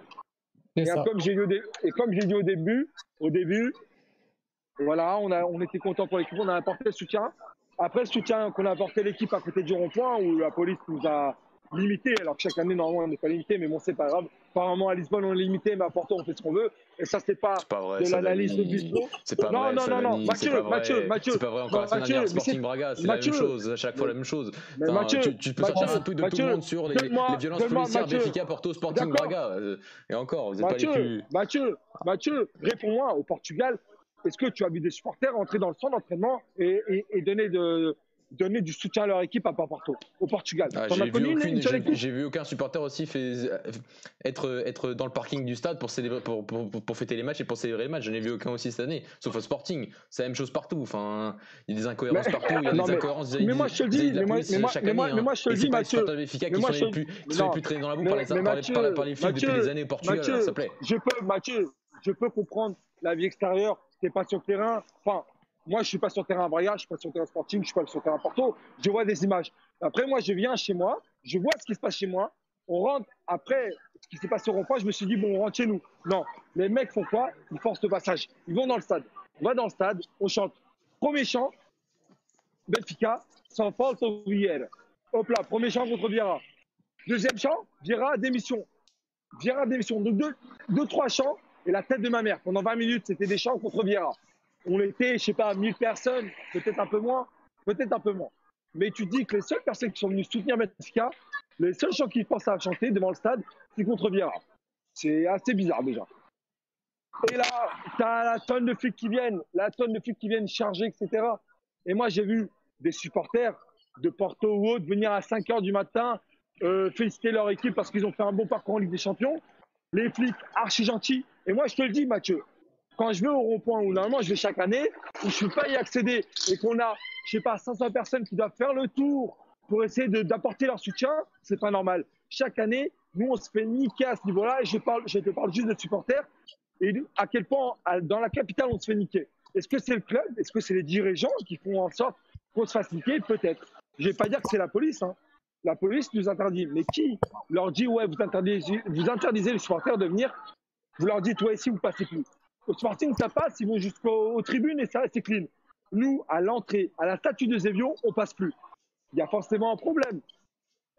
Et, comme j'ai dit, dit, au début, au début, voilà, on, a, on était content pour l'équipe, on a apporté le soutien. Après, le soutien qu'on a apporté l'équipe à côté du rond-point, où la police nous a limité, alors que chaque année, normalement, on n'est pas limité, mais bon, c'est pas grave. Apparemment, à Lisbonne, on est limité, mais à Porto, on fait ce qu'on veut. Et ça, c'est pas, pas vrai, de l'analyse de Bispo. C'est pas non, vrai. Non, non, non. Mathieu, Mathieu, Mathieu. C'est pas vrai, encore la semaine dernière, Sporting Braga, c'est la même chose. À chaque fois, la même chose. Mais Mathieu, tu, peux sortir un tweet de tout le monde sur les, violences policières Benfica, Porto, Sporting Braga. Euh, et encore, vous n'êtes pas les plus. Mathieu, Mathieu, réponds-moi. Au Portugal, est-ce que tu as vu des supporters entrer dans le centre d'entraînement et, et, et donner de donner du soutien à leur équipe à Porto, au Portugal? Ah, j'ai vu, aucun supporter aussi fait, être, être dans le parking du stade pour, célébrer, pour, pour, pour, fêter les matchs et pour célébrer les matchs. Je n'ai vu aucun aussi cette année, sauf au Sporting. C'est la même chose partout. Enfin, il y a des incohérences partout. Il y a des incohérences. Mais, moi je te le dis, mais moi, je te le dis, Mathieu. les plus, qui sont les plus traînés dans la boue par les, par les flics depuis des années au Portugal, s'il te plaît. Je peux, Mathieu, je peux comprendre la vie extérieure. T'es pas sur le terrain. Enfin, moi, je suis pas sur terrain à Braga, je suis pas sur terrain Sporting, je suis pas sur terrain Porto. Je vois des images. Après, moi, je viens chez moi, je vois ce qui se passe chez moi. On rentre. Après, ce qui s'est passé au rond je me suis dit, bon, on rentre chez nous. Non. Les mecs font quoi? Ils forcent le passage. Ils vont dans le stade. On va dans le stade, on chante. Premier chant, Benfica, sans faute au Vieira. Hop là, premier chant contre Vieira. Deuxième chant, Vieira, démission. Vieira, démission. Donc deux, deux, trois chants et la tête de ma mère. Pendant 20 minutes, c'était des chants contre Vieira on était, je sais pas, 1000 personnes, peut-être un peu moins, peut-être un peu moins. Mais tu dis que les seules personnes qui sont venues soutenir Benfica, les seuls gens qui pensent à chanter devant le stade, c'est contre Vieira. C'est assez bizarre déjà. Et là, tu as la tonne de flics qui viennent, la tonne de flics qui viennent charger, etc. Et moi, j'ai vu des supporters de Porto ou autres venir à 5 heures du matin euh, féliciter leur équipe parce qu'ils ont fait un bon parcours en Ligue des Champions. les flics archi gentils. Et moi, je te le dis, Mathieu, quand je vais au rond-point où normalement je vais chaque année, où je ne peux pas y accéder et qu'on a, je sais pas, 500 personnes qui doivent faire le tour pour essayer d'apporter leur soutien, c'est pas normal. Chaque année, nous, on se fait niquer à ce niveau-là et je, te parle juste de supporters et à quel point dans la capitale on se fait niquer. Est-ce que c'est le club? Est-ce que c'est les dirigeants qui font en sorte qu'on se fasse niquer? Peut-être. Je vais pas dire que c'est la police. Hein. La police nous interdit. Mais qui leur dit ouais, vous interdisez les supporters de venir Vous leur dites ouais, ici vous passez plus. Au Sporting, ça passe, ils vont jusqu'aux tribunes et ça c'est clean. Nous, à l'entrée, à la statue de Zévion, on passe plus. Il y a forcément un problème.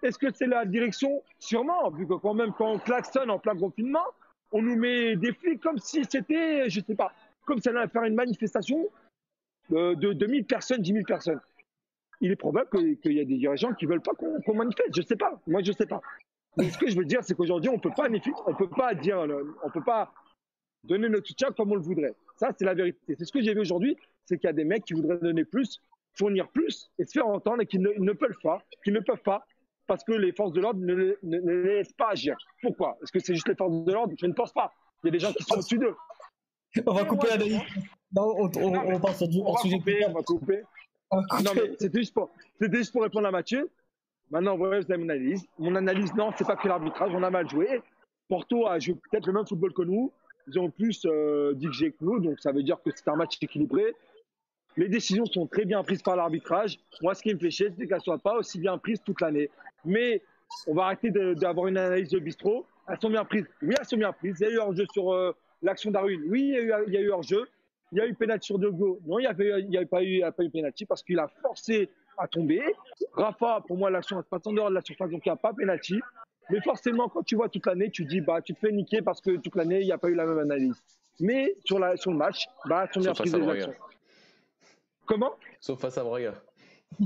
Est-ce que c'est la direction? Sûrement, vu que quand même quand on klaxonne en plein confinement, on nous met des flics comme si c'était, je sais pas, comme si on allait faire une manifestation de, de 2000 personnes, 10 000 personnes. Il est probable qu'il y a des dirigeants qui veulent pas qu'on manifeste. Je sais pas. Moi, je sais pas. Mais ce que je veux dire, c'est qu'aujourd'hui, on peut pas, on peut pas dire, on peut pas donner notre soutien comme on le voudrait. Ça, c'est la vérité. C'est ce que j'ai vu aujourd'hui, c'est qu'il y a des mecs qui voudraient donner plus, fournir plus et se faire entendre et qui ne, peuvent pas, qui ne peuvent pas parce que les forces de l'ordre ne, les laissent pas agir. Pourquoi? Est-ce que c'est juste les forces de l'ordre? Je ne pense pas. Il y a des gens qui sont au-dessus d'eux. On va couper la Non, on, on, on, passe au sujet. Couper, on va couper. Non, mais c'était juste, pour, juste pour répondre à Mathieu. Maintenant, vous avez mon analyse. Mon analyse, non, c'est pas que l'arbitrage, on a mal joué. Porto a joué peut-être le même football que nous. Ils ont plus euh, dit que nous, donc ça veut dire que c'est un match équilibré. Les décisions sont très bien prises par l'arbitrage. Moi, ce qui me fait chier, c'est qu'elles ne soient pas aussi bien prises toute l'année. Mais on va arrêter d'avoir une analyse de bistrot. Elles sont bien prises. Oui, elles sont bien prises. Il y a eu un jeu sur euh, l'action d'Arwin. Oui, il y, a eu, eu hors-jeu. Il y a eu pénalty sur Dogo. Non, il n'y a pas eu pénalty parce qu'il a forcé à tomber. Rafa, pour moi, l'action est pas en dehors de la surface, donc il n'y a pas pénalty. Mais forcément, quand tu vois toute l'année, tu dis, bah, tu te fais niquer parce que toute l'année, il n'y a pas eu la même analyse. Mais sur, la, sur le match, bah, tu bien pris des actions. Comment? Sauf face à Braga.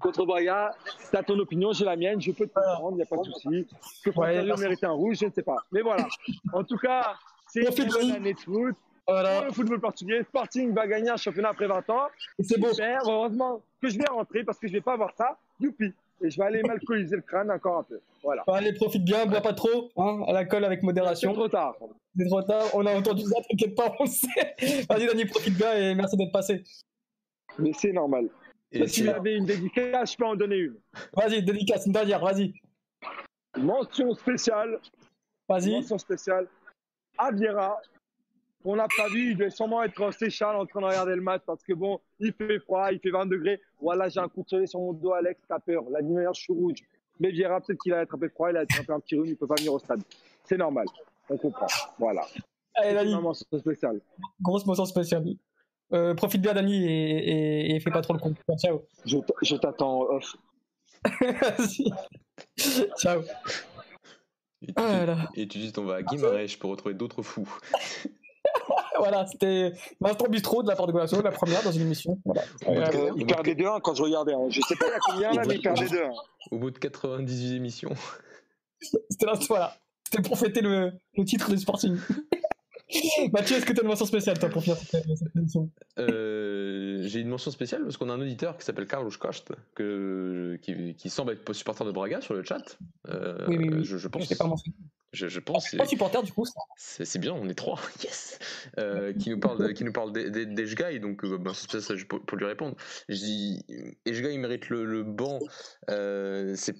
Contre Braga, tu as ton opinion, j'ai la mienne, je peux te comprendre, il n'y a pas de souci. Que Frontalier mérite un rouge, je ne sais pas. Mais voilà. En tout cas, c'est une bonne année de foot. Voilà. Le football portugais, Sporting va gagner un championnat après 20 ans. C'est beau. Heureusement que je vais rentrer parce que je ne vais pas avoir ça. Youpi et je vais aller m'alcooliser le crâne encore un peu. Voilà. Allez, profite bien, bois pas trop, hein, à la colle avec modération. C'est trop tard. C'est trop tard, on a entendu ça, t'inquiète pas, on sait. Vas-y, Dani, profite bien et merci d'être passé. Mais c'est normal. Et si tu avais une dédicace, je peux en donner une. Vas-y, dédicace, une dernière, vas-y. Mention spéciale. Vas-y. Mention spéciale. Aviera, on n'a pas vu, il devait sûrement être en Seychelles en train de regarder le match parce que bon, il fait froid, il fait 20 degrés. Voilà, j'ai un coup de soleil sur mon dos, Alex, t'as peur. La lumière, je suis rouge. Mais Vieira, peut-être qu'il a attrapé froid, il a attrapé un petit rhume, il peut pas venir au stade. C'est normal, on comprend. Voilà. Allez, Dani. Spéciale. Grosse mention spéciale. Euh, profite bien, Dani, et, et, fais pas trop le con. Ciao. Je t'attends off. Ciao. Et tu, ah et tu dis on va à Guimarães pour retrouver d'autres fous. voilà, c'était Vincent Bistro de la part de Golasso, la première dans une émission. Voilà. Euh, il perdait 2-1 quand je regardais. Hein. Je sais pas il y a combien là, mais il perdait 2-1. Au bout de 98 émissions. C'était là, voilà. C'était pour fêter le, le titre de Sporting. Mathieu, est-ce que tu as une mention spéciale toi, pour finir cette, émission? Euh, J'ai une mention spéciale parce qu'on a un auditeur qui s'appelle Carlos Coste que, qui, qui, semble être supporter de Braga sur le chat. Euh, oui, oui, oui. Je, je pense. Je pas je, je pense. Pas supporter du coup. C'est bien, on est trois. Yes. Euh, qui nous parle, qui nous parle d'Eshgai, donc ben, c'est pour, pour, lui répondre. Je dis, Eshgai il mérite le, le banc. Euh, c'est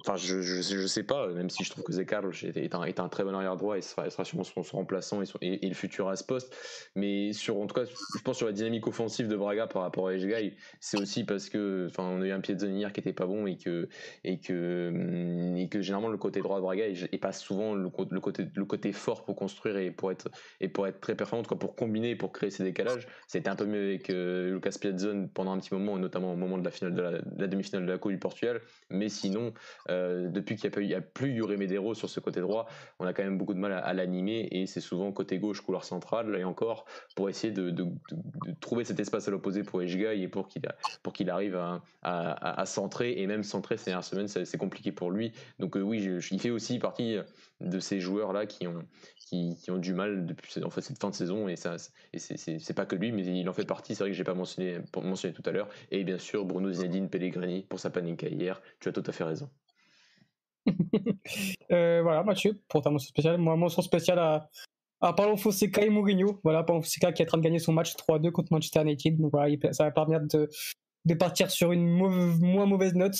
Enfin, je, je, sais pas, même si je trouve que est un, est un très bon arrière droit et sera, sûrement son, remplaçant et, et, le futur à ce poste. Mais sur, en tout cas, je pense sur la dynamique offensive de Braga par rapport à Ejgai, c'est aussi parce que, enfin, on a eu un pied de zone hier qui était pas bon et que, et que, et que généralement le côté droit de Braga est, pas souvent le, côté, le côté fort pour construire et pour être, et pour être très performant, quoi, pour combiner, pour créer ces décalages. C'était un peu mieux avec euh, Lucas Piazzon pendant un petit moment, notamment au moment de la finale de la demi-finale de la Coupe du Portugal. Mais sinon, euh, depuis qu'il n'y a, plus Yuri Medero sur ce côté droit, on a quand même beaucoup de mal à, l'animer et c'est souvent côté gauche, couloir central, et encore pour essayer de, trouver cet espace à l'opposé pour Ejgai et pour qu'il arrive à, centrer. Et même centrer ces dernières semaines, c'est compliqué pour lui. Donc euh, oui, il fait aussi partie de ces joueurs là qui ont du mal depuis en cette fin de saison et ça et c'est pas que lui mais il en fait partie. C'est vrai que j'ai pas mentionné mentionné tout à l'heure. Et bien sûr Bruno Zinedine Pellegrini pour sa panique hier. Tu as tout à fait raison euh, voilà, Mathieu, pour ta mention spéciale. Moi, mention spéciale à, à Paulo Fonseca et Mourinho. Voilà, Paulo Fonseca qui est en train de gagner son match 3-2 contre Manchester United. Donc voilà, ça va permettre de, partir sur une moins mauvaise note.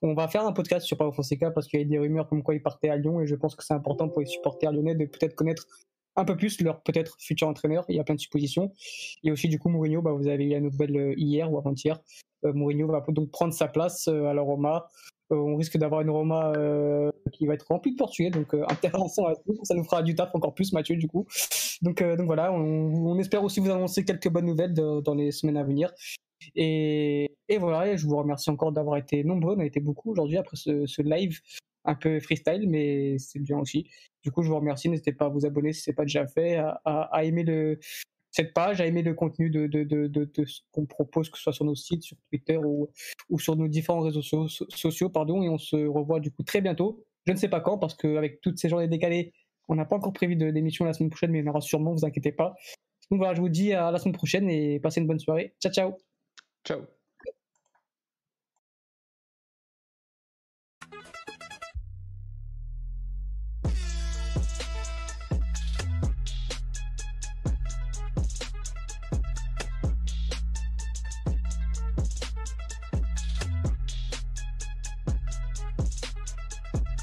On va faire un podcast sur Paulo Fonseca parce qu'il y a des rumeurs comme quoi il partait à Lyon et je pense que c'est important pour les supporters lyonnais de peut-être connaître un peu plus leur peut-être futur entraîneur. Il y a plein de suppositions. Et aussi, du coup, Mourinho, bah, vous avez eu la nouvelle euh, hier ou avant-hier. Euh, Mourinho va donc prendre sa place à la Roma. On risque d'avoir une Roma qui va être remplie de Portugais, donc intéressant à Ça nous fera du taf encore plus, Mathieu, du coup. Donc, donc voilà, on, espère aussi vous annoncer quelques bonnes nouvelles dans les semaines à venir. Et, voilà, je vous remercie encore d'avoir été nombreux. On a été beaucoup aujourd'hui après ce, ce live un peu freestyle, mais c'est bien aussi. Du coup, je vous remercie. N'hésitez pas à vous abonner si ce n'est pas déjà fait, à, aimer le, cette page, à aimer le contenu de, ce qu'on propose, que ce soit sur nos sites, sur Twitter ou, ou sur nos différents réseaux sociaux. Pardon, et on se revoit du coup très bientôt. Je ne sais pas quand, parce qu'avec toutes ces journées décalées, on n'a pas encore prévu d'émission la semaine prochaine, mais il y en aura sûrement, vous inquiétez pas. Donc voilà, je vous dis à la semaine prochaine et passez une bonne soirée. Ciao, ciao. Ciao.